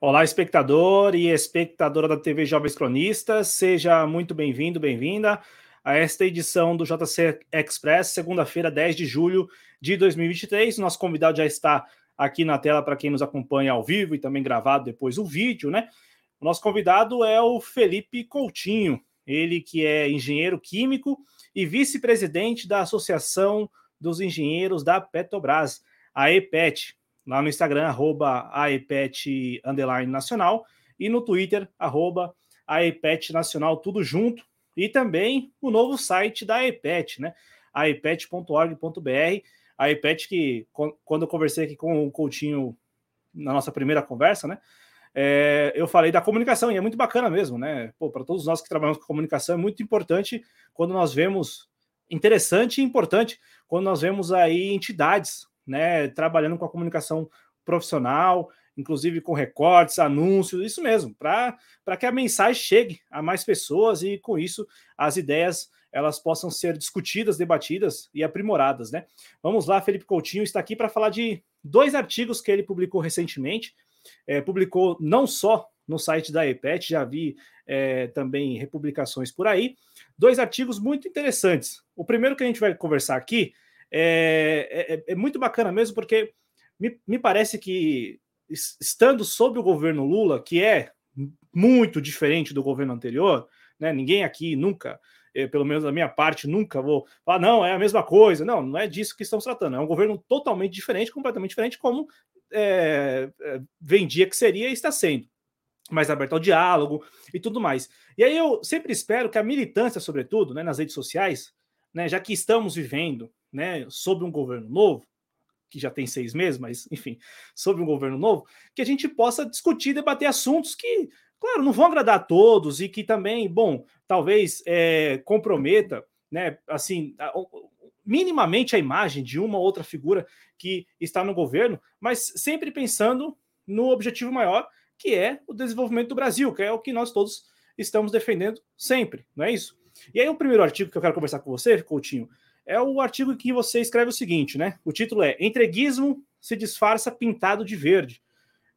Olá, espectador e espectadora da TV Jovens Cronistas, seja muito bem-vindo, bem-vinda a esta edição do JC Express, segunda-feira, 10 de julho de 2023. Nosso convidado já está aqui na tela para quem nos acompanha ao vivo e também gravado depois o vídeo, né? O nosso convidado é o Felipe Coutinho, ele que é engenheiro químico e vice-presidente da Associação dos Engenheiros da Petrobras, a EPET lá no Instagram, arroba AEPET nacional, e no Twitter, arroba AEPET nacional, tudo junto, e também o novo site da AEPET, né? aepet.org.br, a que, quando eu conversei aqui com o Coutinho na nossa primeira conversa, né? É, eu falei da comunicação, e é muito bacana mesmo, né? Para todos nós que trabalhamos com comunicação, é muito importante quando nós vemos, interessante e importante, quando nós vemos aí entidades né, trabalhando com a comunicação profissional, inclusive com recortes, anúncios, isso mesmo, para que a mensagem chegue a mais pessoas e com isso as ideias elas possam ser discutidas, debatidas e aprimoradas, né? Vamos lá, Felipe Coutinho está aqui para falar de dois artigos que ele publicou recentemente. É, publicou não só no site da EPET, já vi é, também republicações por aí. Dois artigos muito interessantes. O primeiro que a gente vai conversar aqui é, é, é muito bacana mesmo, porque me, me parece que estando sob o governo Lula, que é muito diferente do governo anterior, né? Ninguém aqui nunca, eh, pelo menos da minha parte, nunca vou falar, não, é a mesma coisa. Não, não é disso que estamos tratando. É um governo totalmente diferente, completamente diferente, como é, vendia que seria e está sendo. Mais aberto ao diálogo e tudo mais. E aí eu sempre espero que a militância, sobretudo, né, nas redes sociais, né, já que estamos vivendo né, sob um governo novo, que já tem seis meses, mas enfim, sob um governo novo, que a gente possa discutir, debater assuntos que, claro, não vão agradar a todos e que também, bom, talvez é, comprometa, né, assim, minimamente a imagem de uma ou outra figura que está no governo, mas sempre pensando no objetivo maior, que é o desenvolvimento do Brasil, que é o que nós todos estamos defendendo sempre, não é isso? E aí o primeiro artigo que eu quero conversar com você, Coutinho, é o artigo que você escreve o seguinte, né? O título é Entreguismo se disfarça pintado de verde.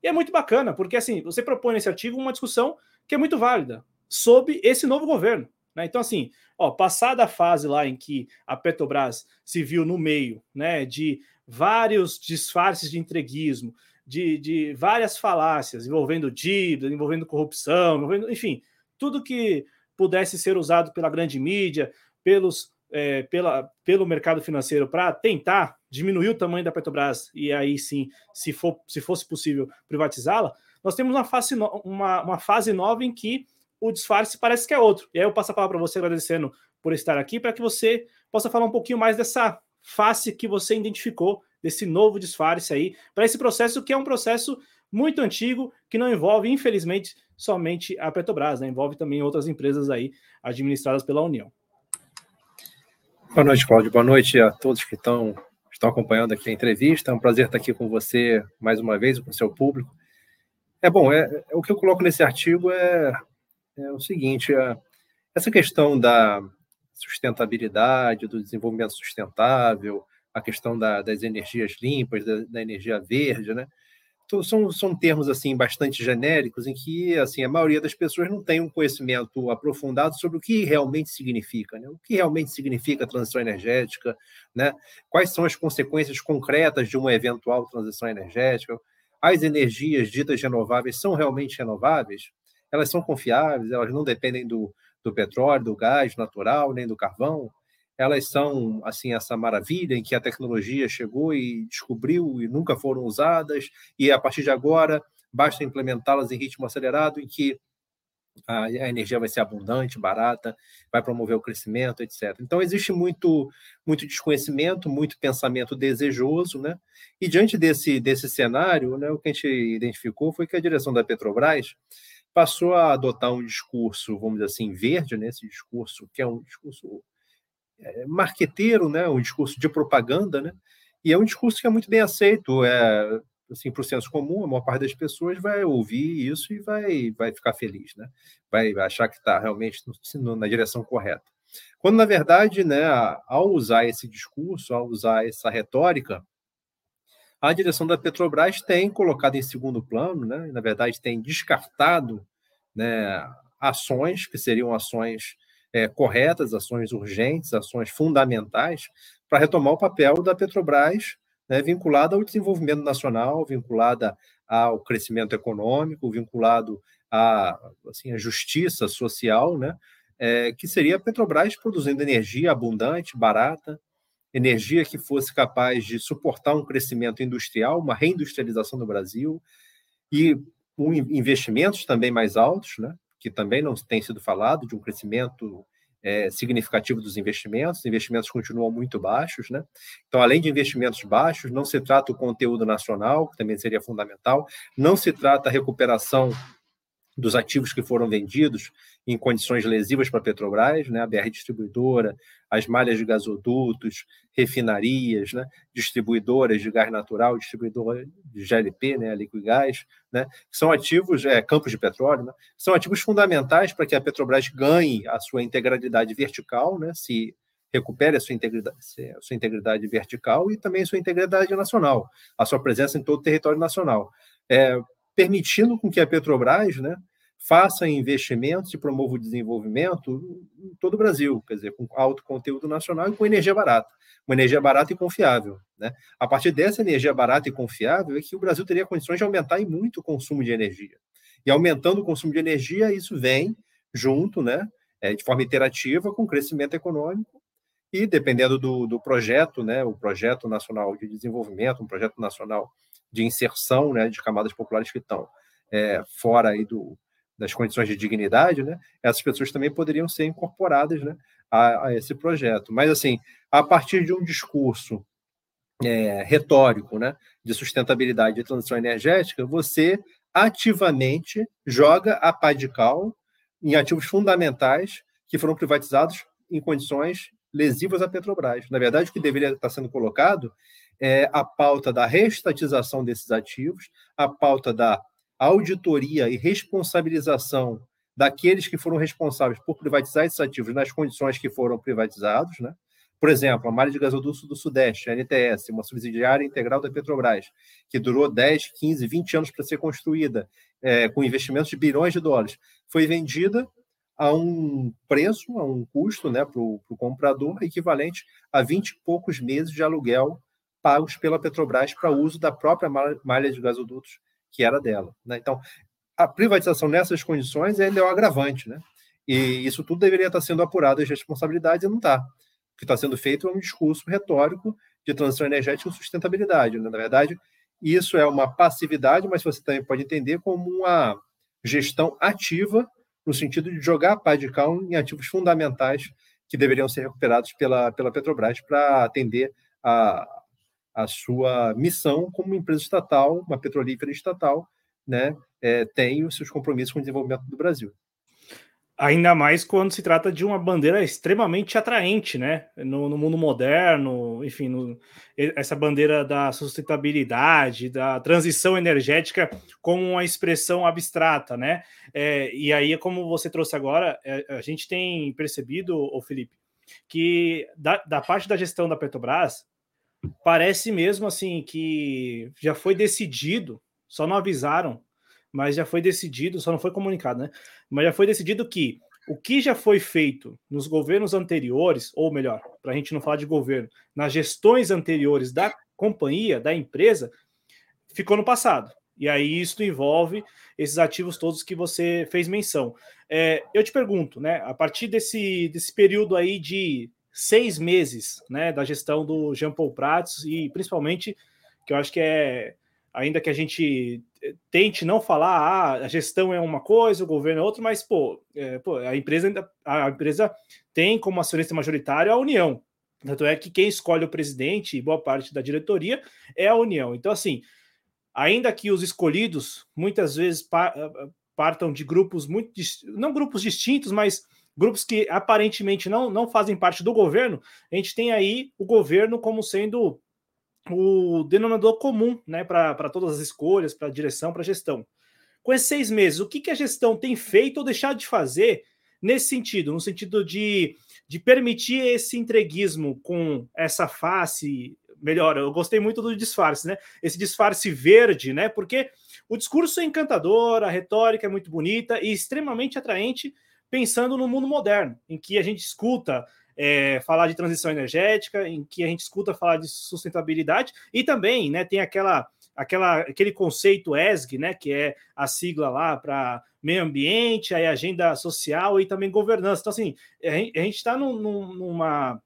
E é muito bacana, porque assim, você propõe nesse artigo uma discussão que é muito válida sobre esse novo governo. Né? Então, assim, ó, passada a fase lá em que a Petrobras se viu no meio né, de vários disfarces de entreguismo, de, de várias falácias envolvendo dívida, envolvendo corrupção, envolvendo, enfim, tudo que pudesse ser usado pela grande mídia, pelos é, pela, pelo mercado financeiro para tentar diminuir o tamanho da Petrobras e aí sim, se, for, se fosse possível, privatizá-la, nós temos uma fase, no, uma, uma fase nova em que o disfarce parece que é outro. E aí eu passo a palavra para você agradecendo por estar aqui, para que você possa falar um pouquinho mais dessa face que você identificou, desse novo disfarce aí, para esse processo que é um processo muito antigo, que não envolve, infelizmente, somente a Petrobras, né? envolve também outras empresas aí administradas pela União. Boa noite, Cláudio. Boa noite a todos que estão, estão acompanhando aqui a entrevista. É um prazer estar aqui com você mais uma vez, com o seu público. É bom, é, é o que eu coloco nesse artigo é, é o seguinte: é, essa questão da sustentabilidade, do desenvolvimento sustentável, a questão da, das energias limpas, da, da energia verde, né? São, são termos assim bastante genéricos em que assim a maioria das pessoas não tem um conhecimento aprofundado sobre o que realmente significa, né? o que realmente significa transição energética, né? quais são as consequências concretas de uma eventual transição energética, as energias ditas renováveis são realmente renováveis, elas são confiáveis, elas não dependem do, do petróleo, do gás natural, nem do carvão, elas são assim essa maravilha em que a tecnologia chegou e descobriu e nunca foram usadas e a partir de agora basta implementá-las em ritmo acelerado em que a, energia vai ser abundante, barata, vai promover o crescimento, etc. Então existe muito muito desconhecimento, muito pensamento desejoso, né? E diante desse desse cenário, né, o que a gente identificou foi que a direção da Petrobras passou a adotar um discurso, vamos dizer assim, verde, né? Esse discurso que é um discurso marqueteiro, né, um discurso de propaganda, né, e é um discurso que é muito bem aceito, é, assim, para o senso comum, a maior parte das pessoas vai ouvir isso e vai, vai ficar feliz, né, vai, vai achar que está realmente no, na direção correta. Quando, na verdade, né, ao usar esse discurso, ao usar essa retórica, a direção da Petrobras tem colocado em segundo plano, né? na verdade, tem descartado né, ações que seriam ações é, corretas, ações urgentes, ações fundamentais para retomar o papel da Petrobras né, vinculada ao desenvolvimento nacional, vinculada ao crescimento econômico, vinculado à, assim, à justiça social, né, é, que seria a Petrobras produzindo energia abundante, barata, energia que fosse capaz de suportar um crescimento industrial, uma reindustrialização do Brasil e um, investimentos também mais altos, né, que também não tem sido falado, de um crescimento é, significativo dos investimentos, os investimentos continuam muito baixos, né? Então, além de investimentos baixos, não se trata o conteúdo nacional, que também seria fundamental, não se trata a recuperação dos ativos que foram vendidos em condições lesivas para a Petrobras, né, a BR Distribuidora, as malhas de gasodutos, refinarias, né, distribuidoras de gás natural, distribuidora de GLP, né, Liquigás, né, são ativos, é, campos de petróleo, né, são ativos fundamentais para que a Petrobras ganhe a sua integralidade vertical, né, se recupere a sua integridade, a sua integridade vertical e também a sua integridade nacional, a sua presença em todo o território nacional. É, permitindo com que a Petrobras né, faça investimentos e promova o desenvolvimento em todo o Brasil, quer dizer, com alto conteúdo nacional e com energia barata, uma energia barata e confiável. Né? A partir dessa energia barata e confiável é que o Brasil teria condições de aumentar em muito o consumo de energia. E aumentando o consumo de energia, isso vem junto, né, é, de forma interativa, com o crescimento econômico e, dependendo do, do projeto, né, o projeto nacional de desenvolvimento, um projeto nacional de inserção né, de camadas populares que estão é, fora aí do, das condições de dignidade, né, essas pessoas também poderiam ser incorporadas né, a, a esse projeto. Mas, assim, a partir de um discurso é, retórico né, de sustentabilidade e transição energética, você ativamente joga a pá de cal em ativos fundamentais que foram privatizados em condições lesivas à Petrobras. Na verdade, o que deveria estar sendo colocado é a pauta da reestatização desses ativos, a pauta da auditoria e responsabilização daqueles que foram responsáveis por privatizar esses ativos nas condições que foram privatizados, né? Por exemplo, a Malha de Gasoduto do Sudeste, a NTS, uma subsidiária integral da Petrobras, que durou 10, 15, 20 anos para ser construída, é, com investimentos de bilhões de dólares, foi vendida a um preço, a um custo né, para o comprador equivalente a 20 e poucos meses de aluguel pagos pela Petrobras para uso da própria malha de gasodutos que era dela. Né? Então, a privatização nessas condições é o agravante, né? E isso tudo deveria estar sendo apurado as responsabilidades e não está. O que está sendo feito é um discurso retórico de transição energética e sustentabilidade. Né? Na verdade, isso é uma passividade, mas você também pode entender como uma gestão ativa no sentido de jogar a pá de cal em ativos fundamentais que deveriam ser recuperados pela, pela Petrobras para atender a, a sua missão como empresa estatal, uma petrolífera estatal, né, é, tem os seus compromissos com o desenvolvimento do Brasil. Ainda mais quando se trata de uma bandeira extremamente atraente, né? No, no mundo moderno, enfim, no, essa bandeira da sustentabilidade, da transição energética como uma expressão abstrata, né? É, e aí, como você trouxe agora, é, a gente tem percebido, o Felipe, que da, da parte da gestão da Petrobras, parece mesmo assim que já foi decidido, só não avisaram, mas já foi decidido, só não foi comunicado, né? Mas já foi decidido que o que já foi feito nos governos anteriores, ou melhor, para a gente não falar de governo, nas gestões anteriores da companhia, da empresa, ficou no passado. E aí isso envolve esses ativos todos que você fez menção. É, eu te pergunto, né? A partir desse, desse período aí de seis meses né, da gestão do Jean Paul Prats e principalmente que eu acho que é ainda que a gente eh, tente não falar ah, a gestão é uma coisa, o governo é outra, mas pô, é, pô a empresa ainda, a empresa tem como acionista majoritário a União. Tanto é que quem escolhe o presidente e boa parte da diretoria é a União. Então, assim, ainda que os escolhidos muitas vezes partam de grupos muito não grupos distintos, mas grupos que aparentemente não, não fazem parte do governo, a gente tem aí o governo como sendo o denominador comum né, para todas as escolhas, para a direção, para a gestão. Com esses seis meses, o que, que a gestão tem feito ou deixado de fazer nesse sentido? No sentido de, de permitir esse entreguismo com essa face melhor, eu gostei muito do disfarce, né? Esse disfarce verde, né? Porque o discurso é encantador, a retórica é muito bonita e extremamente atraente, pensando no mundo moderno, em que a gente escuta é, falar de transição energética, em que a gente escuta falar de sustentabilidade e também, né, tem aquela, aquela aquele conceito ESG, né, que é a sigla lá para meio ambiente, aí agenda social e também governança. Então, assim, a gente está num, numa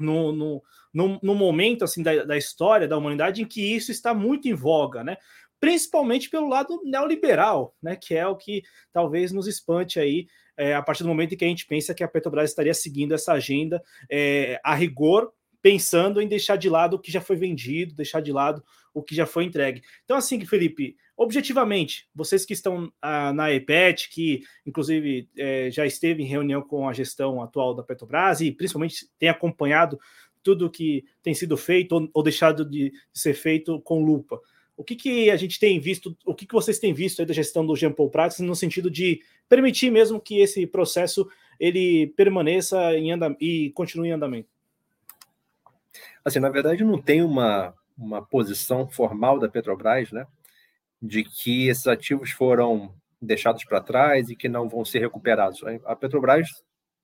no, no, no, no, momento assim da, da, história da humanidade em que isso está muito em voga, né? Principalmente pelo lado neoliberal, né? Que é o que talvez nos espante aí é, a partir do momento em que a gente pensa que a Petrobras estaria seguindo essa agenda é, a rigor, pensando em deixar de lado o que já foi vendido, deixar de lado o que já foi entregue. Então, assim, Felipe, objetivamente, vocês que estão ah, na EPET, que inclusive é, já esteve em reunião com a gestão atual da Petrobras e principalmente tem acompanhado tudo que tem sido feito ou, ou deixado de, ser feito com lupa. O que, que a gente tem visto, o que, que vocês têm visto da gestão do Jean Paul Prats no sentido de permitir mesmo que esse processo ele permaneça em andamento e continue em andamento? Assim, na verdade, não tem uma, uma posição formal da Petrobras, né, de que esses ativos foram deixados para trás e que não vão ser recuperados. A Petrobras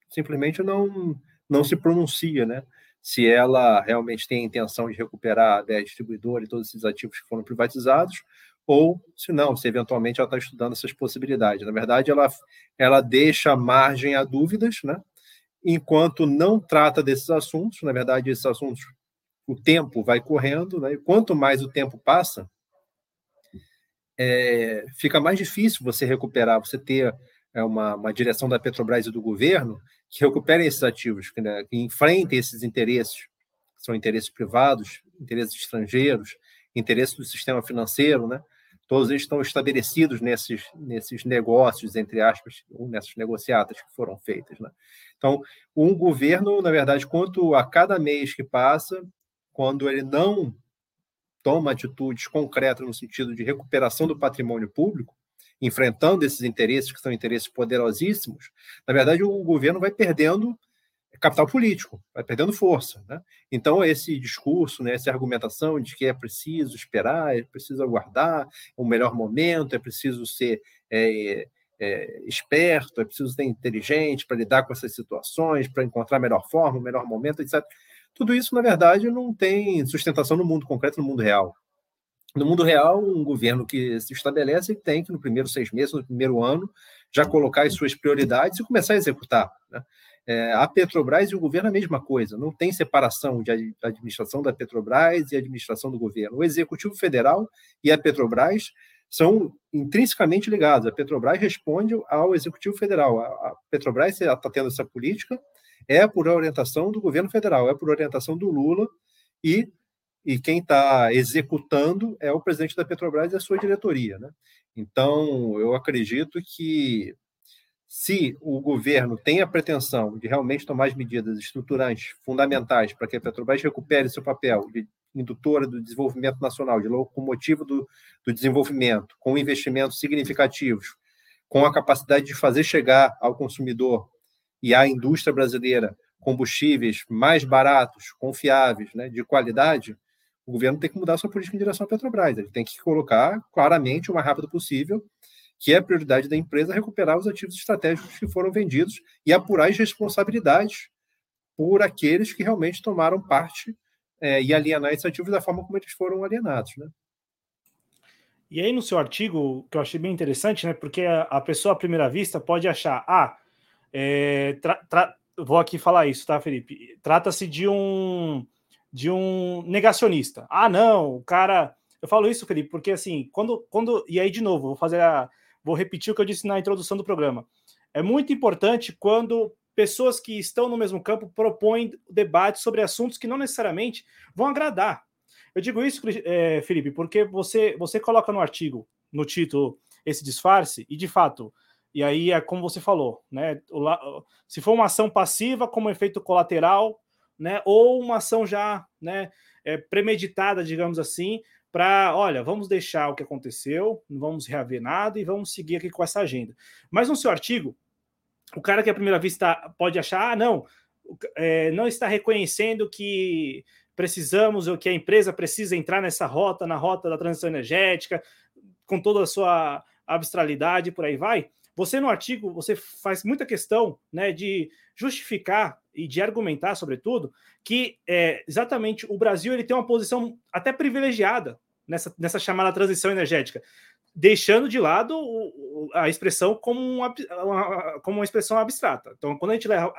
simplesmente não, não se pronuncia, né, se ela realmente tem a intenção de recuperar a distribuidora e todos esses ativos que foram privatizados, ou se não, se eventualmente ela está estudando essas possibilidades. Na verdade, ela, ela deixa margem a dúvidas, né? enquanto não trata desses assuntos, na verdade, esses assuntos o tempo vai correndo, né? e quanto mais o tempo passa, é, fica mais difícil você recuperar, você ter é, uma, uma, direção da Petrobras e do governo que recuperem esses ativos, que, né, que enfrentem esses interesses, que são interesses privados, interesses estrangeiros, interesses do sistema financeiro, né? Todos eles estão estabelecidos nesses, nesses negócios, entre aspas, nessas negociatas que foram feitas. Né? Então, um governo, na verdade, quanto a cada mês que passa, quando ele não toma atitudes concretas no sentido de recuperação do patrimônio público, enfrentando esses interesses que são interesses poderosíssimos, na verdade o governo vai perdendo capital político, vai perdendo força. Né? Então, esse discurso, né, essa argumentação de que é preciso esperar, é preciso aguardar o melhor momento, é preciso ser é, é, esperto, é preciso ser inteligente para lidar com essas situações, para encontrar a melhor forma, o melhor momento, etc. Tudo isso, na verdade, não tem sustentação no mundo concreto, no mundo real. No mundo real, um governo que se estabelece tem que, no primeiro seis meses, no primeiro ano, já colocar as suas prioridades e começar a executar. Né? É, a Petrobras e o governo é a mesma coisa, não tem separação de administração da Petrobras e administração do governo. O Executivo Federal e a Petrobras são intrinsecamente ligados. A Petrobras responde ao Executivo Federal. A Petrobras está tendo essa política é por orientação do governo federal, é por orientação do Lula e, e quem está executando é o presidente da Petrobras e a sua diretoria. Né? Então, eu acredito que se o governo tem a pretensão de realmente tomar as medidas estruturantes fundamentais para que a Petrobras recupere seu papel de indutora do desenvolvimento nacional, de locomotiva do, do desenvolvimento, com investimentos significativos, com a capacidade de fazer chegar ao consumidor e à indústria brasileira combustíveis mais baratos, confiáveis, né, de qualidade, o governo tem que mudar sua política em direção à Petrobras. Ele tem que colocar claramente, o mais rápido possível, que é a prioridade da empresa recuperar os ativos estratégicos que foram vendidos e apurar as responsabilidades por aqueles que realmente tomaram parte é, e alienar esses ativos da forma como eles foram alienados. Né? E aí, no seu artigo, que eu achei bem interessante, né? Porque a pessoa, à primeira vista, pode achar, ah, é, vou aqui falar isso, tá, Felipe? Trata-se de um de um negacionista. Ah, não, o cara. Eu falo isso, Felipe, porque assim, quando, quando e aí de novo, vou fazer a, vou repetir o que eu disse na introdução do programa. É muito importante quando pessoas que estão no mesmo campo propõem debate sobre assuntos que não necessariamente vão agradar. Eu digo isso, é, Felipe, porque você você coloca no artigo, no título, esse disfarce e de fato e aí é como você falou, né? Se for uma ação passiva como efeito colateral, né? Ou uma ação já, né? É, premeditada, digamos assim, para, olha, vamos deixar o que aconteceu, não vamos reaver nada e vamos seguir aqui com essa agenda. Mas no seu artigo, o cara que à primeira vista pode achar, ah, não, é, não está reconhecendo que precisamos, ou que a empresa precisa entrar nessa rota, na rota da transição energética, com toda a sua abstralidade, por aí vai. Você no artigo, você faz muita questão né, de justificar e de argumentar, sobretudo, que é, exatamente o Brasil ele tem uma posição até privilegiada nessa, nessa chamada transição energética, deixando de lado o, a expressão como uma, como uma expressão abstrata. Então, quando a gente leva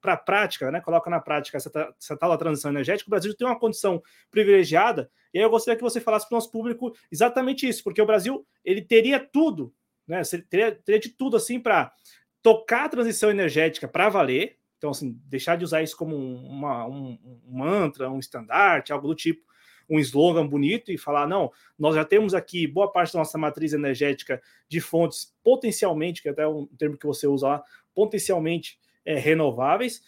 para a prática, né, coloca na prática essa, essa tal transição energética, o Brasil tem uma condição privilegiada, e aí eu gostaria que você falasse para o nosso público exatamente isso, porque o Brasil ele teria tudo né? Teria, teria de tudo assim para tocar a transição energética para valer. Então, assim, deixar de usar isso como uma, um, um mantra, um estandarte, algo do tipo, um slogan bonito e falar: não, nós já temos aqui boa parte da nossa matriz energética de fontes potencialmente, que é até um termo que você usa lá, potencialmente é, renováveis,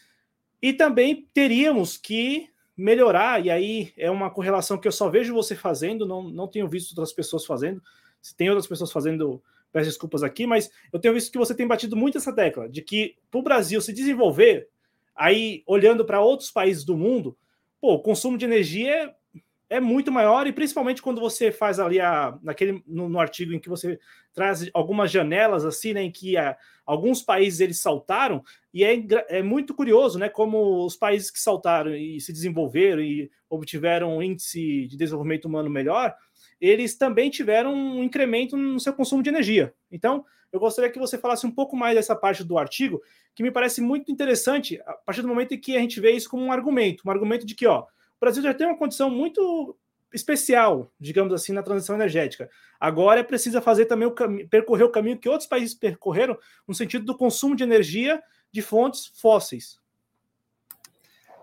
e também teríamos que melhorar, e aí é uma correlação que eu só vejo você fazendo, não, não tenho visto outras pessoas fazendo. Se tem outras pessoas fazendo peço desculpas aqui, mas eu tenho visto que você tem batido muito essa tecla de que para o Brasil se desenvolver, aí olhando para outros países do mundo, pô, o consumo de energia é, muito maior e principalmente quando você faz ali a, naquele no, no, artigo em que você traz algumas janelas assim, né, em que a, alguns países eles saltaram e é, é muito curioso, né, como os países que saltaram e se desenvolveram e obtiveram um índice de desenvolvimento humano melhor, eles também tiveram um incremento no seu consumo de energia. Então, eu gostaria que você falasse um pouco mais dessa parte do artigo, que me parece muito interessante, a partir do momento em que a gente vê isso como um argumento, um argumento de que, ó, Brasil já tem uma condição muito especial, digamos assim, na transição energética. Agora é preciso fazer também o percorrer o caminho que outros países percorreram no sentido do consumo de energia de fontes fósseis.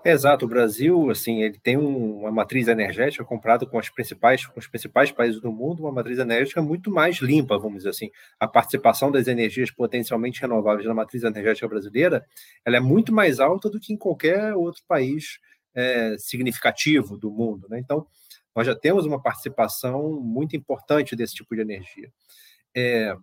Exato, o Brasil, assim, ele tem um, uma matriz energética comprada com, as principais, com os principais países do mundo, uma matriz energética muito mais limpa, vamos dizer assim. A participação das energias potencialmente renováveis na matriz energética brasileira, ela é muito mais alta do que em qualquer outro país é, significativo do mundo, né? Então, nós já temos uma participação muito importante desse tipo de energia. É,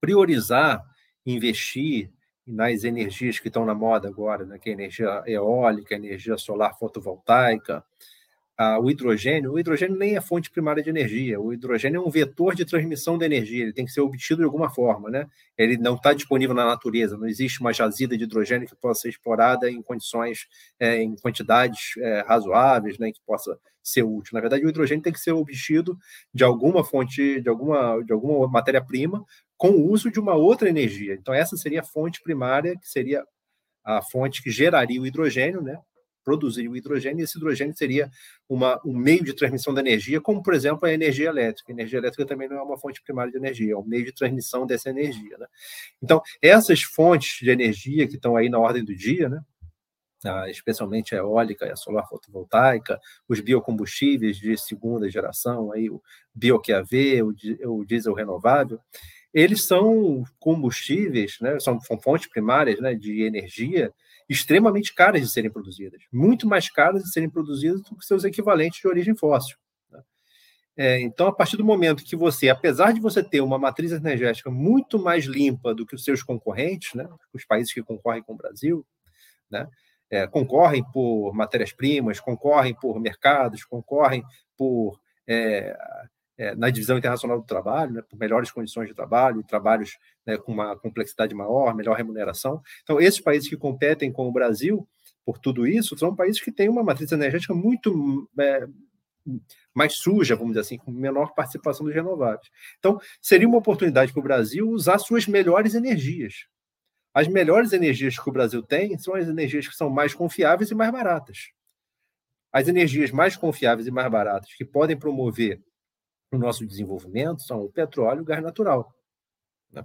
priorizar, investir nas energias que estão na moda agora, né, que é a energia eólica, a energia solar fotovoltaica, ah, o hidrogênio. O hidrogênio nem é fonte primária de energia. O hidrogênio é um vetor de transmissão de energia. Ele tem que ser obtido de alguma forma, né? Ele não está disponível na natureza. Não existe uma jazida de hidrogênio que possa ser explorada em condições, é, em quantidades é, razoáveis, né? Que possa ser útil. Na verdade, o hidrogênio tem que ser obtido de alguma fonte, de alguma, de alguma matéria-prima, com o uso de uma outra energia. Então, essa seria a fonte primária, que seria a fonte que geraria o hidrogênio, né? Produziria o hidrogênio, e esse hidrogênio seria uma, um meio de transmissão da energia, como, por exemplo, a energia elétrica. A energia elétrica também não é uma fonte primária de energia, é um meio de transmissão dessa energia. Né? Então, essas fontes de energia que estão aí na ordem do dia, né? Ah, especialmente a eólica e a solar fotovoltaica, os biocombustíveis de segunda geração, aí, o bioQAV, o, o diesel renovável, eles são combustíveis, né, são, são fontes primárias né, de energia extremamente caras de serem produzidas, muito mais caras de serem produzidas do que seus equivalentes de origem fóssil. Né? É, então, a partir do momento que você, apesar de você ter uma matriz energética muito mais limpa do que os seus concorrentes, né, os países que concorrem com o Brasil, né, é, concorrem por matérias-primas, concorrem por mercados, concorrem por é, é, na divisão internacional do trabalho, né, por melhores condições de trabalho, trabalhos né, com uma complexidade maior, melhor remuneração. Então, esses países que competem com o Brasil por tudo isso são países que têm uma matriz energética muito é, mais suja, vamos dizer assim, com menor participação dos renováveis. Então, seria uma oportunidade para o Brasil usar suas melhores energias. As melhores energias que o Brasil tem são as energias que são mais confiáveis e mais baratas. As energias mais confiáveis e mais baratas que podem promover no nosso desenvolvimento são o petróleo e o gás natural. Né?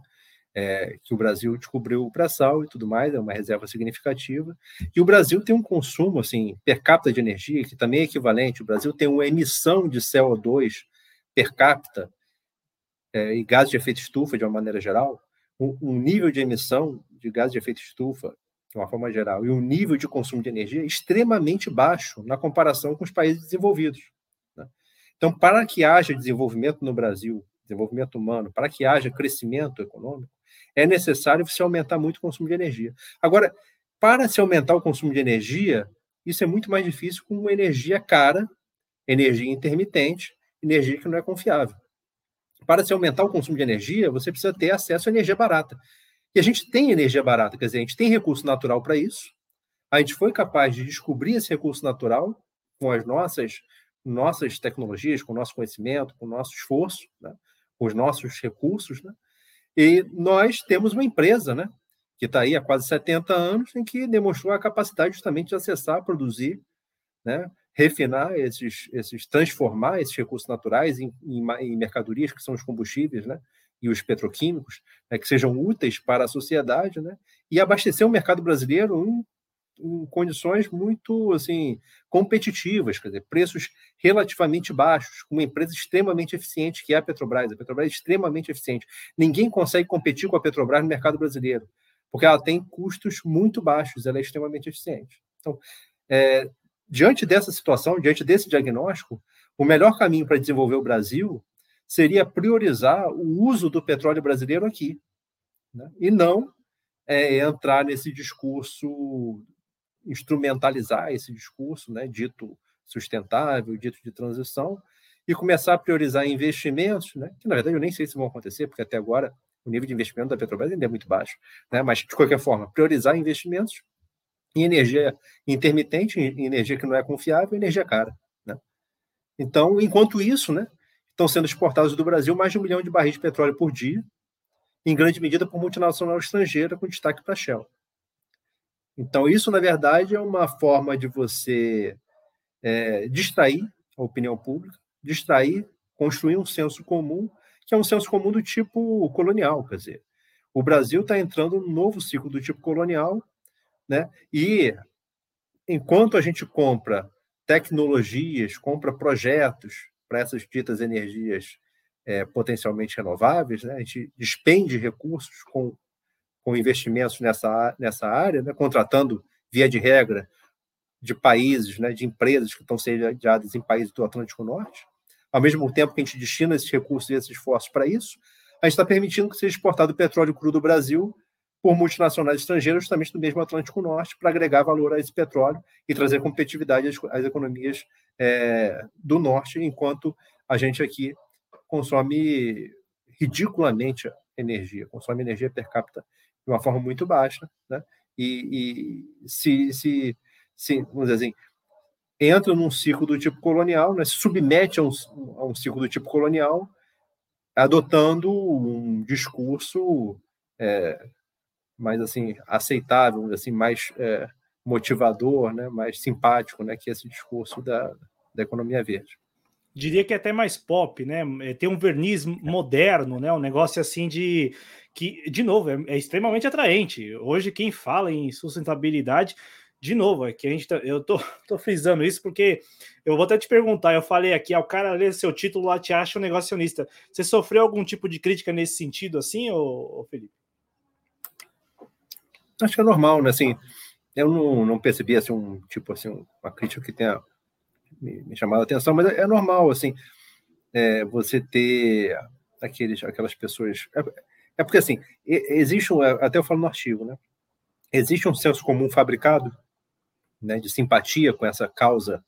É, que o Brasil descobriu o pré-sal e tudo mais, é uma reserva significativa. E o Brasil tem um consumo assim per capita de energia que também é equivalente. O Brasil tem uma emissão de CO2 per capita é, e gases de efeito estufa de uma maneira geral, um, um nível de emissão de gases de efeito estufa de uma forma geral e um nível de consumo de energia extremamente baixo na comparação com os países desenvolvidos. Então, para que haja desenvolvimento no Brasil, desenvolvimento humano, para que haja crescimento econômico, é necessário se aumentar muito o consumo de energia. Agora, para se aumentar o consumo de energia, Isso é muito mais difícil com uma energia cara, energia intermitente, energia que não é confiável. Para se aumentar o consumo de energia, você precisa ter acesso à energia barata. E a gente tem energia barata, quer dizer, a gente tem recurso natural para isso. A gente foi capaz de descobrir esse recurso natural com as nossas nossas tecnologias, com nosso conhecimento, com nosso esforço, né? com os nossos recursos, né? E nós temos uma empresa, né? Que está aí há quase 70 anos, em que demonstrou a capacidade justamente de acessar, produzir, né? refinar esses, esses, transformar esses recursos naturais em, em, em mercadorias que são os combustíveis, né? E os petroquímicos, né? que sejam úteis para a sociedade, né? E abastecer o mercado brasileiro em condições muito assim competitivas, quer dizer, preços relativamente baixos, com uma empresa extremamente eficiente que é a Petrobras. A Petrobras é extremamente eficiente. Ninguém consegue competir com a Petrobras no mercado brasileiro, porque ela tem custos muito baixos, ela é extremamente eficiente. Então, é, diante dessa situação, diante desse diagnóstico, o melhor caminho para desenvolver o Brasil seria priorizar o uso do petróleo brasileiro aqui, né? e não é, entrar nesse discurso, instrumentalizar esse discurso, né, dito sustentável, dito de transição, e começar a priorizar investimentos, né, que na verdade eu nem sei se vão acontecer, porque até agora o nível de investimento da Petrobras ainda é muito baixo, né, mas de qualquer forma, priorizar investimentos em energia intermitente, em energia que não é confiável, energia cara. Né? Então, enquanto isso, né, estão sendo exportados do Brasil mais de um milhão de barris de petróleo por dia, em grande medida por multinacional estrangeira, com destaque para a Shell. Então, isso, na verdade, é uma forma de você é, distrair a opinião pública, distrair, construir um senso comum, que é um senso comum do tipo colonial. Quer dizer, o Brasil está entrando num novo ciclo do tipo colonial, né? E enquanto a gente compra tecnologias, compra projetos para essas ditas energias é, potencialmente renováveis, né? a gente despende recursos com, com investimentos nessa, nessa área, né? contratando, via de regra, de países, né? de empresas que estão sediadas em países do Atlântico Norte. Ao mesmo tempo que a gente destina esses recursos e esses esforços para isso, a gente está permitindo que seja exportado petróleo cru do Brasil por multinacionais estrangeiras, justamente do mesmo Atlântico Norte, para agregar valor a esse petróleo e trazer competitividade às, às economias é, do Norte, enquanto a gente aqui consome ridiculamente energia, consome energia per capita de uma forma muito baixa, né? E, e se, se, se, vamos dizer assim, entra num ciclo do tipo colonial, né? se submete a um, a um ciclo do tipo colonial, adotando um discurso é, mais assim aceitável, assim mais é, motivador, né, mais simpático, né, que esse discurso da, da economia verde. Diria que é até mais pop, né? É, tem um verniz moderno, né? Um negócio assim de que, de novo, é, é extremamente atraente. Hoje quem fala em sustentabilidade de novo, é que a gente tá, eu tô, tô frisando isso porque eu vou até te perguntar, eu falei aqui, ao cara ler seu título lá te acha um negacionista. Você sofreu algum tipo de crítica nesse sentido assim, ô, ô Felipe? acho que é normal, né? Assim, eu não, não percebi assim um tipo assim uma crítica que tenha me, me a atenção, mas é, é normal assim é, você ter aqueles aquelas pessoas é, é porque assim existe um até eu falo no artigo, né? Existe um senso comum fabricado, né, de simpatia com essa causa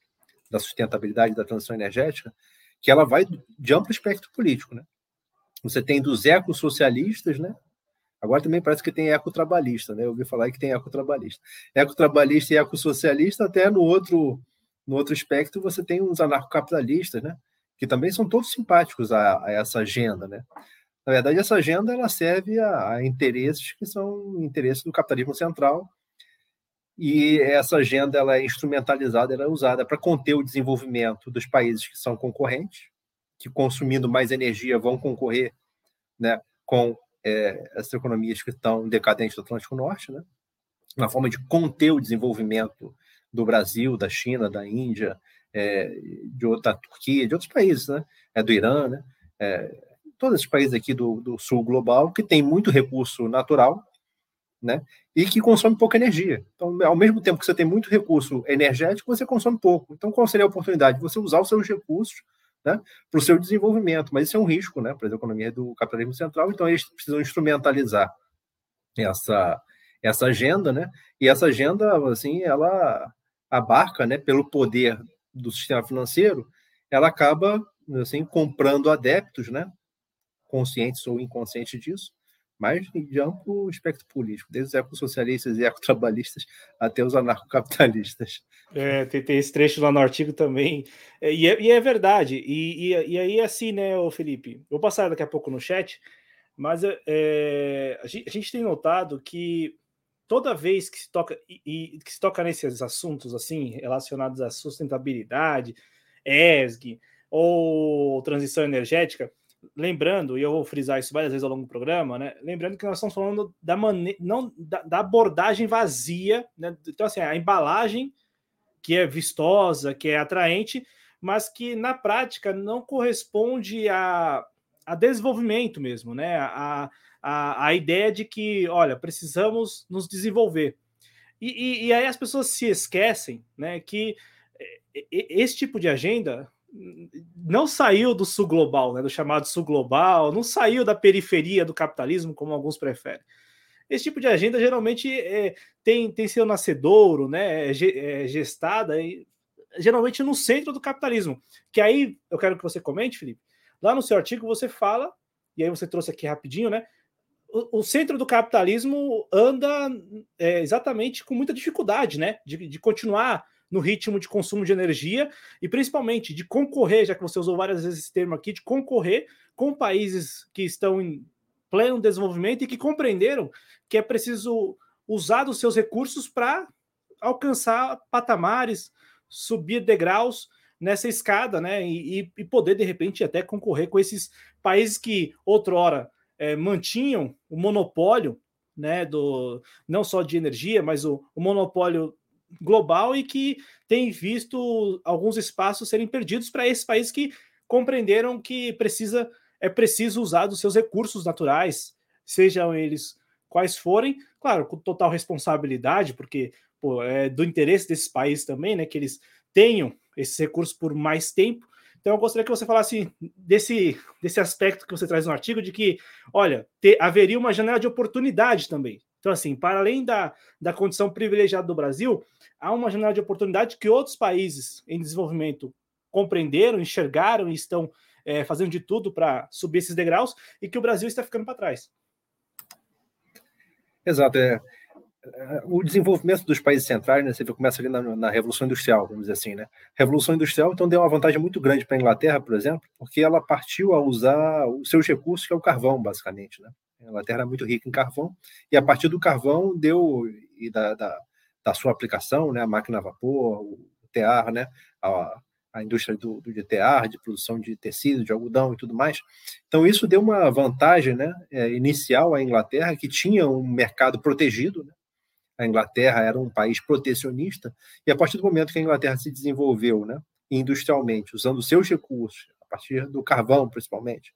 da sustentabilidade da transição energética, que ela vai de amplo espectro político, né? Você tem dos ecossocialistas, né, Agora também parece que tem ecotrabalhista, né? Eu ouvi falar que tem ecotrabalhista. Ecotrabalhista e ecossocialista, até no outro, no outro espectro, você tem uns anarcocapitalistas, né? Que também são todos simpáticos a, a essa agenda, né? Na verdade, essa agenda ela serve a, a interesses que são interesses do capitalismo central e essa agenda ela é instrumentalizada, ela é usada para conter o desenvolvimento dos países que são concorrentes, que consumindo mais energia vão concorrer né, com é, essas economias que estão decadentes do Atlântico Norte, né? uma forma de conter o desenvolvimento do Brasil, da China, da Índia, é, de, da Turquia, de outros países, né? é, do Irã, né? É, todos esses países aqui do, do, sul global que tem muito recurso natural, né? E que consome pouca energia. Então, ao mesmo tempo que você tem muito recurso energético, você consome pouco. Então, qual seria a oportunidade? Você usar os seus recursos né, para o seu desenvolvimento. Mas isso é um risco né, para a economia do capitalismo central, então eles precisam instrumentalizar essa, essa agenda, né? E essa agenda, assim, ela abarca, né, pelo poder do sistema financeiro, ela acaba assim comprando adeptos, né, conscientes ou inconscientes disso, mas de amplo espectro político, desde os ecossocialistas e ecotrabalhistas até os anarcocapitalistas. É, tem, tem esse trecho lá no artigo também, é, e, é, e é verdade, e, e, e, aí assim, né, Felipe, vou passar daqui a pouco no chat, mas é, a, gente, a, gente, tem notado que toda vez que se toca e, que se toca nesses assuntos assim relacionados à sustentabilidade, ESG ou transição energética, lembrando, e eu vou frisar isso várias vezes ao longo do programa, né? Lembrando que nós estamos falando da maneira, não da, da, abordagem vazia, né? Então, assim, a embalagem que é vistosa, que é atraente, mas que na prática não corresponde a, a desenvolvimento mesmo, né? A, a, a ideia de que, olha, precisamos nos desenvolver. E, e, e aí as pessoas se esquecem, né? Que esse tipo de agenda não saiu do sul global, né, do chamado sul global, não saiu da periferia do capitalismo, como alguns preferem. Esse tipo de agenda geralmente é, tem, tem seu nascedouro, né, é, é gestada e, geralmente no centro do capitalismo. Que aí eu quero que você comente, Felipe. Lá no seu artigo você fala, e aí você trouxe aqui rapidinho, né? O, centro do capitalismo anda é, exatamente com muita dificuldade, né? De, de continuar no ritmo de consumo de energia e principalmente de concorrer, já que você usou várias vezes esse termo aqui, de concorrer com países que estão em pleno desenvolvimento e que compreenderam que é preciso usar os seus recursos para alcançar patamares, subir degraus nessa escada, né? E, e, poder de repente até concorrer com esses países que outrora é, mantinham o monopólio, né? Do não só de energia, mas o, o monopólio global e que tem visto alguns espaços serem perdidos para esses países que compreenderam que precisa é preciso usar dos seus recursos naturais, sejam eles quais forem, claro, com total responsabilidade, porque pô, é do interesse desses países também, né, que eles tenham esses recursos por mais tempo. Então, eu gostaria que você falasse desse, desse aspecto que você traz no artigo, de que, olha, ter, haveria uma janela de oportunidade também. Então, assim, para além da, da condição privilegiada do Brasil, há uma janela de oportunidade que outros países em desenvolvimento compreenderam, enxergaram e estão é, fazendo de tudo para subir esses degraus e que o Brasil está ficando para trás. Exato. É, o desenvolvimento dos países centrais, né, você começa ali na, na, Revolução Industrial, vamos dizer assim, né? Revolução Industrial, então, deu uma vantagem muito grande para a Inglaterra, por exemplo, porque ela partiu a usar os seus recursos, que é o carvão, basicamente, né? A Inglaterra era muito rica em carvão, e a partir do carvão deu, e da, da da sua aplicação, né, a máquina a vapor, o tear, né, a, a indústria do, do de tear, de produção de tecido, de algodão e tudo mais. Então, isso deu uma vantagem né, é, inicial à Inglaterra, que tinha um mercado protegido. Né? A Inglaterra era um país protecionista, e a partir do momento que a Inglaterra se desenvolveu né, industrialmente, usando seus recursos, a partir do carvão principalmente,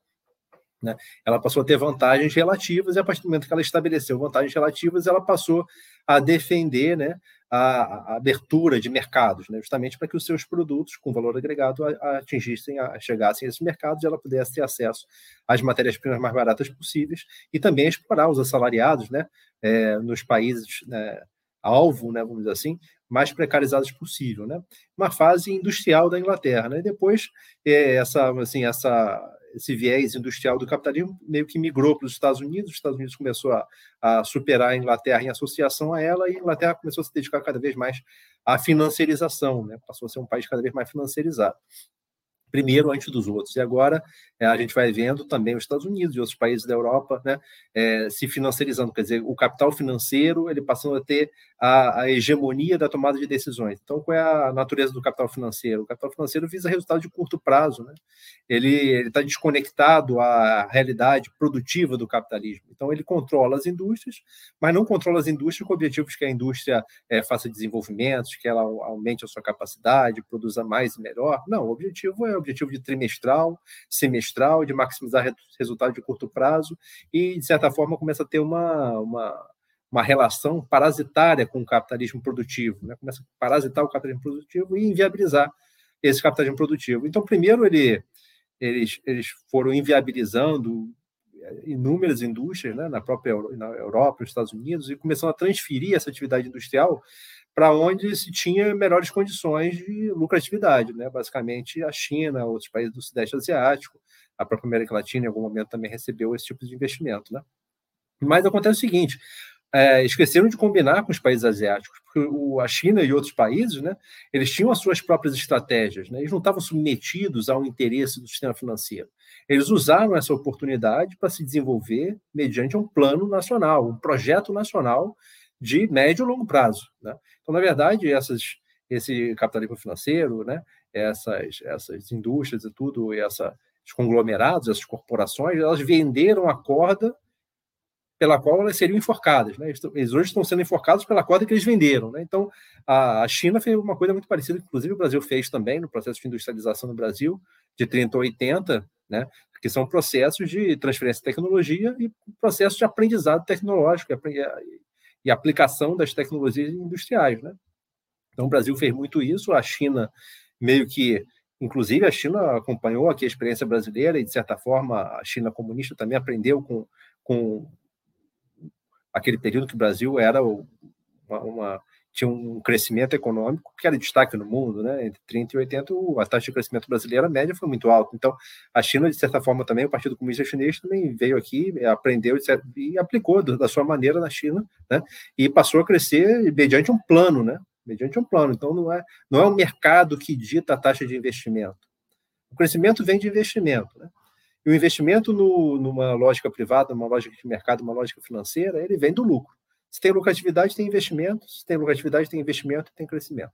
né? Ela passou a ter vantagens relativas, e a partir do momento que ela estabeleceu vantagens relativas, ela passou a defender né, a, a abertura de mercados, né, justamente para que os seus produtos com valor agregado atingissem, a, chegassem a esses mercados e ela pudesse ter acesso às matérias-primas mais baratas possíveis e também explorar os assalariados né, é, nos países né, alvo, né, vamos dizer assim, mais precarizados possível, né? Uma fase industrial da Inglaterra, né? E depois é, essa, assim, essa esse viés industrial do capitalismo meio que migrou para os Estados Unidos, os Estados Unidos começou a, a, superar a Inglaterra em associação a ela, e a Inglaterra começou a se dedicar cada vez mais à financiarização, né? passou a ser um país cada vez mais financiarizado primeiro antes dos outros. E agora é, a gente vai vendo também os Estados Unidos e outros países da Europa né, é, se financiarizando, quer dizer, o capital financeiro ele passando a ter a, a, hegemonia da tomada de decisões. Então, qual é a natureza do capital financeiro? O capital financeiro visa resultado de curto prazo, né? ele está desconectado à realidade produtiva do capitalismo. Então, ele controla as indústrias, mas não controla as indústrias com objetivos que a indústria é, faça desenvolvimentos, que ela aumente a sua capacidade, produza mais e melhor. Não, o objetivo é objetivo de trimestral, semestral, de maximizar resultado de curto prazo e, de certa forma, começa a ter uma, uma, uma relação parasitária com o capitalismo produtivo. Né? Começa a parasitar o capitalismo produtivo e inviabilizar esse capitalismo produtivo. Então, primeiro, ele, eles, eles foram inviabilizando inúmeras indústrias né, na própria na Europa, nos Estados Unidos, e começando a transferir essa atividade industrial para onde se tinha melhores condições de lucratividade, né? basicamente a China, outros países do Sudeste Asiático, a própria América Latina em algum momento também recebeu esse tipo de investimento. Né? Mas acontece o seguinte, é, esqueceram de combinar com os países asiáticos, porque o, a China e outros países, né, eles tinham as suas próprias estratégias, né, eles não estavam submetidos ao interesse do sistema financeiro. Eles usaram essa oportunidade para se desenvolver mediante um plano nacional, um projeto nacional de médio e longo prazo. Né? Então, na verdade, essas, esse capitalismo financeiro, né, essas, essas indústrias e tudo, e esses conglomerados, essas corporações, elas venderam a corda pela qual elas seriam enforcadas. Né? Eles hoje estão sendo enforcados pela corda que eles venderam. Né? Então, a China fez uma coisa muito parecida, inclusive o Brasil fez também no processo de industrialização no Brasil, de 30 a 80, né? que são processos de transferência de tecnologia e processos de aprendizado tecnológico e aplicação das tecnologias industriais. Né? Então, o Brasil fez muito isso, a China meio que Inclusive, a China acompanhou aqui a experiência brasileira e, de certa forma, a China comunista também aprendeu com, com aquele período que o Brasil era uma, uma, tinha um crescimento econômico que era destaque no mundo, né? Entre 30 e 80, a taxa de crescimento brasileira média foi muito alta. Então, a China, de certa forma, também, o Partido Comunista Chinês também veio aqui, aprendeu e aplicou da sua maneira na China, né? E passou a crescer mediante um plano, né? Mediante um plano. Então, não é, não é o mercado que dita a taxa de investimento. O crescimento vem de investimento, né? E o investimento no, numa lógica privada, numa lógica de mercado, uma lógica financeira, ele vem do lucro. Se tem lucratividade, tem investimento. Se tem lucratividade, tem investimento, tem crescimento.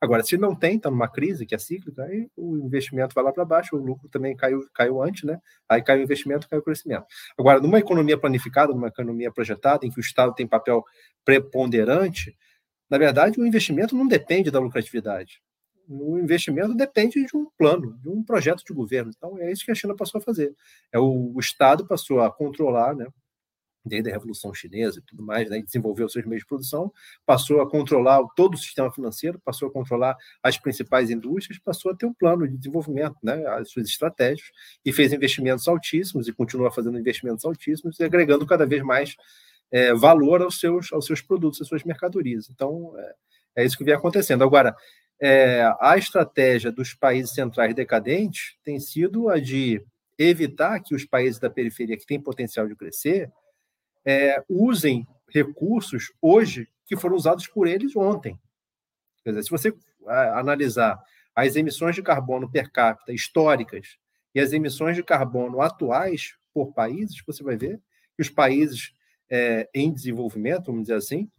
Agora, se não tem, está numa crise que é cíclica, aí o investimento vai lá para baixo, o lucro também caiu, caiu antes, né? Aí cai o investimento, cai o crescimento. Agora, numa economia planificada, numa economia projetada, em que o Estado tem papel preponderante, na verdade, o investimento não depende da lucratividade o investimento depende de um plano, de um projeto de governo. Então, é isso que a China passou a fazer. É o, o Estado passou a controlar, né, desde a Revolução Chinesa e tudo mais, né, desenvolveu seus meios de produção, passou a controlar todo o sistema financeiro, passou a controlar as principais indústrias, passou a ter um plano de desenvolvimento, né, as suas estratégias, e fez investimentos altíssimos e continua fazendo investimentos altíssimos e agregando cada vez mais é, valor aos seus, aos seus produtos, às suas mercadorias. Então, é, é isso que vem acontecendo. Agora, é, a estratégia dos países centrais decadentes tem sido a de evitar que os países da periferia que têm potencial de crescer é, usem recursos hoje que foram usados por eles ontem. Quer dizer, se você analisar as emissões de carbono per capita históricas e as emissões de carbono atuais por países, você vai ver que os países é, em desenvolvimento, vamos dizer assim,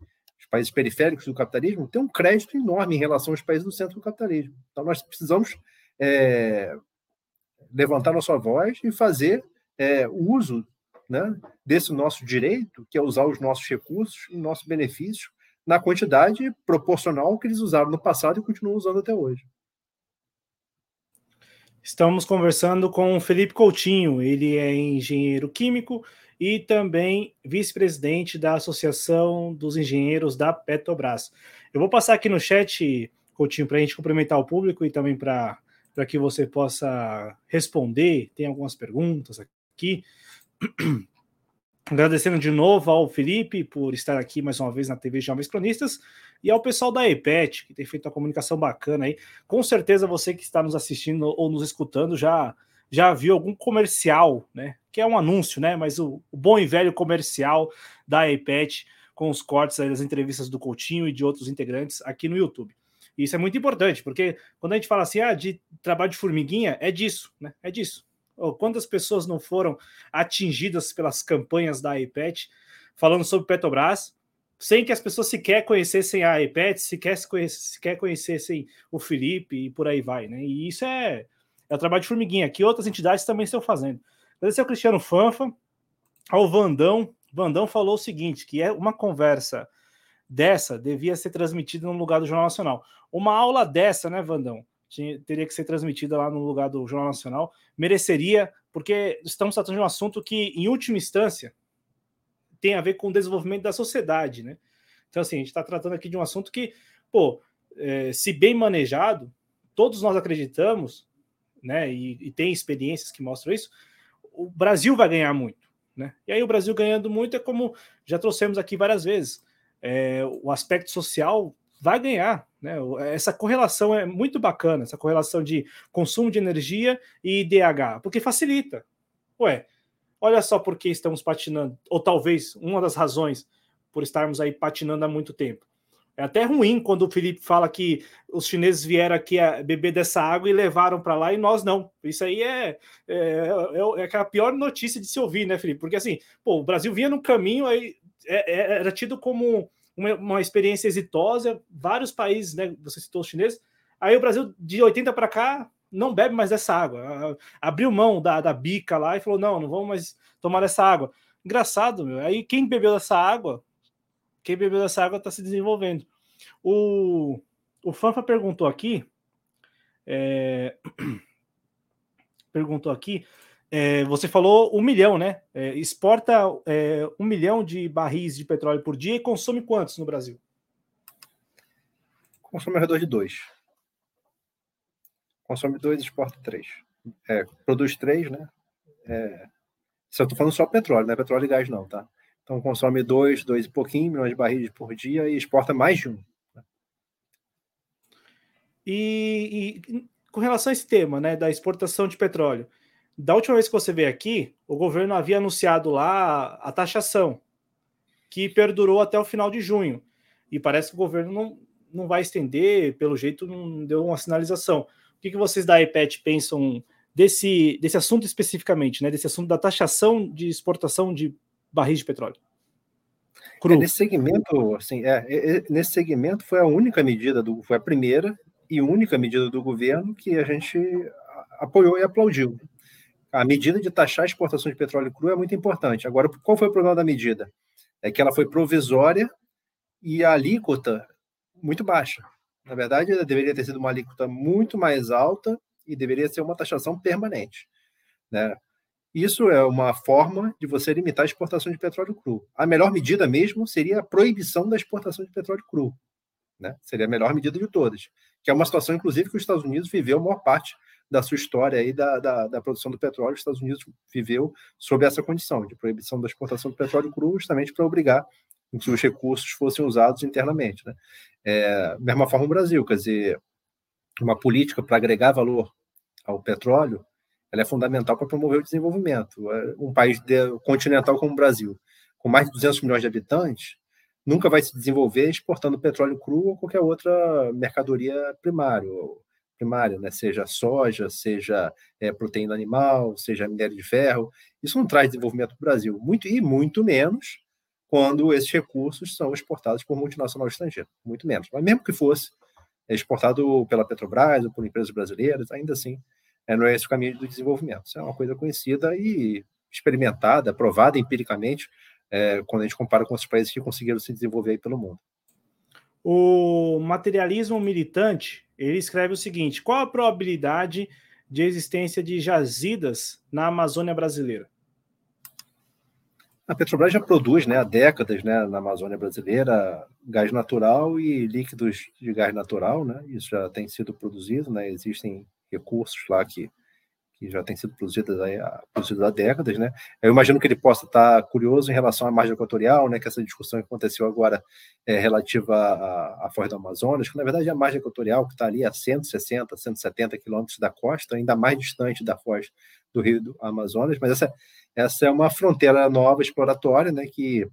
países periféricos do capitalismo, tem um crédito enorme em relação aos países do centro do capitalismo. Então, nós precisamos é, levantar nossa voz e fazer é, uso né, desse nosso direito, que é usar os nossos recursos em nosso benefício, na quantidade proporcional que eles usaram no passado e continuam usando até hoje. Estamos conversando com o Felipe Coutinho, ele é engenheiro químico e também vice-presidente da Associação dos Engenheiros da Petrobras. Eu vou passar aqui no chat, Coutinho, para a gente cumprimentar o público e também para que você possa responder. Tem algumas perguntas aqui. Agradecendo de novo ao Felipe por estar aqui mais uma vez na TV Jovens Cronistas e ao pessoal da EPET, que tem feito uma comunicação bacana aí. Com certeza você que está nos assistindo ou nos escutando já já viu algum comercial, né? Que é um anúncio, né? Mas o, o bom e velho comercial da iPad com os cortes das entrevistas do Coutinho e de outros integrantes aqui no YouTube. E isso é muito importante, porque quando a gente fala assim, ah, de trabalho de formiguinha, é disso, né? É disso. Quantas pessoas não foram atingidas pelas campanhas da iPad falando sobre Petrobras, sem que as pessoas sequer conhecessem a iPad, sequer, sequer conhecessem o Felipe e por aí vai, né? E isso é, é o trabalho de formiguinha, que outras entidades também estão fazendo. Agradecer ao Cristiano Fanfa, ao Vandão. Vandão falou o seguinte: que é uma conversa dessa devia ser transmitida no lugar do Jornal Nacional. Uma aula dessa, né, Vandão? Teria que ser transmitida lá no lugar do Jornal Nacional. Mereceria, porque estamos tratando de um assunto que, em última instância, tem a ver com o desenvolvimento da sociedade, né? Então, assim, a gente está tratando aqui de um assunto que, pô, é, se bem manejado, todos nós acreditamos né, e, e, tem experiências que mostram isso, o Brasil vai ganhar muito. Né? E aí o Brasil ganhando muito é como já trouxemos aqui várias vezes. É, o aspecto social vai ganhar. Né? Essa correlação é muito bacana, essa correlação de consumo de energia e IDH, porque facilita. Ué, olha só por que estamos patinando, ou talvez uma das razões por estarmos aí patinando há muito tempo. É até ruim quando o Felipe fala que os chineses vieram aqui a beber dessa água e levaram para lá e nós não. Isso aí é, é, é, é, a pior notícia de se ouvir, né, Felipe? Porque assim, pô, o Brasil vinha no caminho, aí é, é, era tido como uma, uma, experiência exitosa, vários países, né? Você citou os chineses. Aí o Brasil, de 80 para cá, não bebe mais dessa água. Abriu mão da, da bica lá e falou: não, não vamos mais tomar essa água. Engraçado, meu. Aí quem bebeu dessa água quem bebeu dessa água está se desenvolvendo. O, o Fanfa perguntou aqui. É, perguntou aqui. É, você falou um milhão, né? É, exporta é, um milhão de barris de petróleo por dia e consome quantos no Brasil? Consome ao redor de dois. Consome dois, exporta três. É, produz três, né? É, se eu estou falando só petróleo, não é petróleo e gás, não, tá? Então consome dois, dois e pouquinho milhões de barris por dia e exporta mais de um. Né? E, e, com relação a esse tema, né, da exportação de petróleo, da última vez que você veio aqui, o governo havia anunciado lá a taxação, que perdurou até o final de junho. E parece que o governo não, não vai estender, pelo jeito não deu uma sinalização. O que, que vocês da EPET pensam desse, desse assunto especificamente, né, desse assunto da taxação de exportação de barris de petróleo. É, nesse segmento, assim, é, é, é, nesse segmento foi a única medida do, foi a primeira e única medida do governo que a gente apoiou e aplaudiu. A medida de taxar a exportação de petróleo cru é muito importante. Agora, qual foi o problema da medida? É que ela foi provisória e a alíquota muito baixa. Na verdade, deveria ter sido uma alíquota muito mais alta e deveria ser uma taxação permanente. Né? Isso é uma forma de você limitar a exportação de petróleo cru. A melhor medida mesmo seria a proibição da exportação de petróleo cru. Né? Seria a melhor medida de todas. Que é uma situação, inclusive, que os Estados Unidos viveu a maior parte da sua história aí da, da, da, produção do petróleo. Os Estados Unidos viveu sob essa condição de proibição da exportação do petróleo cru, justamente para obrigar que os recursos fossem usados internamente. Né? É, mesma forma o Brasil, quer dizer, uma política para agregar valor ao petróleo ela é fundamental para promover o desenvolvimento. É, um país continental como o Brasil, com mais de 200 milhões de habitantes, nunca vai se desenvolver exportando petróleo cru ou qualquer outra mercadoria primária, primária né? seja soja, seja é, proteína animal, seja minério de ferro. Isso não traz desenvolvimento para o Brasil, muito e muito menos quando esses recursos são exportados por multinacional estrangeira, muito menos. Mas mesmo que fosse exportado pela Petrobras ou por empresas brasileiras, ainda assim é, não é esse o caminho do desenvolvimento. Isso é uma coisa conhecida e experimentada, provada empiricamente, é, quando a gente compara com os países que conseguiram se desenvolver pelo mundo. O materialismo militante ele escreve o seguinte: qual a probabilidade de existência de jazidas na Amazônia brasileira? A Petrobras já produz né, há décadas né, na Amazônia brasileira gás natural e líquidos de gás natural. Né, isso já tem sido produzido, né, existem recursos lá que, que já têm sido produzidos, aí, produzidos há décadas, né? Eu imagino que ele possa estar curioso em relação à margem equatorial, né? Que essa discussão que aconteceu agora é relativa à, à Foz do Amazonas, que na verdade é a margem equatorial que está ali a 160, 170 quilômetros da costa, ainda mais distante da foz do Rio do Amazonas, mas essa, essa é uma fronteira nova exploratória, né? Que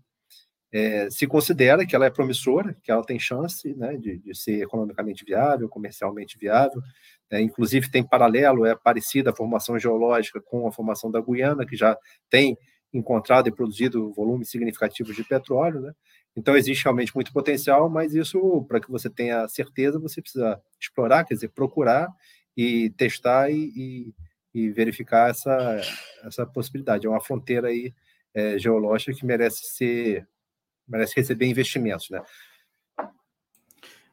é, se considera que ela é promissora, que ela tem chance né, de, de ser economicamente viável, comercialmente viável, é, inclusive, tem paralelo, é parecida a formação geológica com a formação da Guiana, que já tem encontrado e produzido volumes significativos de petróleo. Né? Então, existe realmente muito potencial, mas isso, para que você tenha certeza, você precisa explorar, quer dizer, procurar e testar e, e, e verificar essa, essa possibilidade. É uma fronteira aí, é, geológica que merece ser merece receber investimentos, né?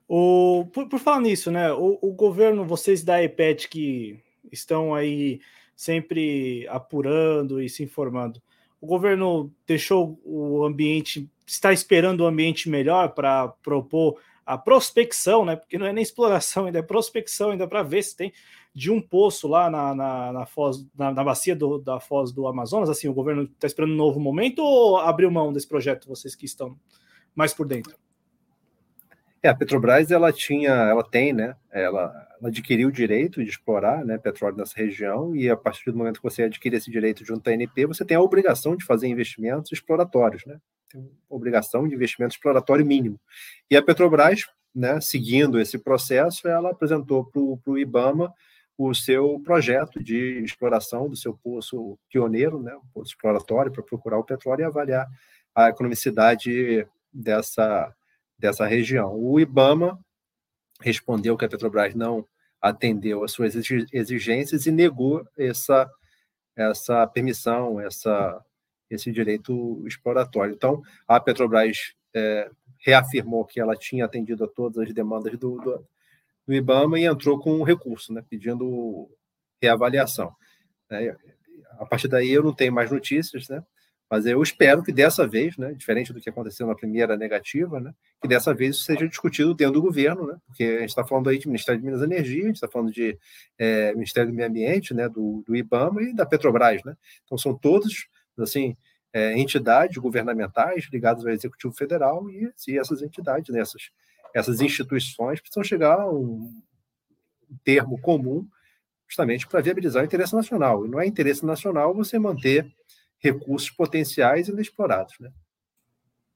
O, por, por falar nisso, né? O, o, governo, vocês da EPET que estão aí sempre apurando e se informando, o governo deixou o ambiente, está esperando o ambiente melhor para propor a prospecção, né? Porque não é nem exploração, ainda é prospecção, ainda para ver se tem de um poço lá na, na, na, foz, na, na bacia do, da foz do Amazonas. Assim, o governo está esperando um novo momento ou abriu mão desse projeto, vocês que estão mais por dentro? É, a Petrobras ela tinha, ela tem, né? Ela, ela adquiriu o direito de explorar, né, petróleo nessa região e a partir do momento que você adquire esse direito de um TNP, você tem a obrigação de fazer investimentos exploratórios, né? Tem obrigação de investimento exploratório mínimo. E a Petrobras, né, seguindo esse processo, ela apresentou para o IBAMA o seu projeto de exploração do seu poço pioneiro, né, um poço exploratório para procurar o petróleo e avaliar a economicidade dessa dessa região. O IBAMA respondeu que a Petrobras não atendeu às suas exigências e negou essa, essa permissão, essa, esse direito exploratório. Então, a Petrobras é, reafirmou que ela tinha atendido a todas as demandas do, do, do IBAMA e entrou com um recurso, né, pedindo reavaliação. É, a partir daí eu não tenho mais notícias, né? Mas eu espero que dessa vez, né, diferente do que aconteceu na primeira negativa, né, que dessa vez isso seja discutido dentro do governo, né, porque a gente está falando aí de Ministério de Minas e Energia, a gente está falando de é, Ministério do Meio Ambiente, né, do, do IBAMA e da Petrobras. Né? Então, são todos assim, é, entidades governamentais ligadas ao Executivo Federal e, e essas entidades, né, essas, essas instituições precisam chegar a um termo comum justamente para viabilizar o interesse nacional. E não é interesse nacional você manter recursos potenciais inexplorados. Né?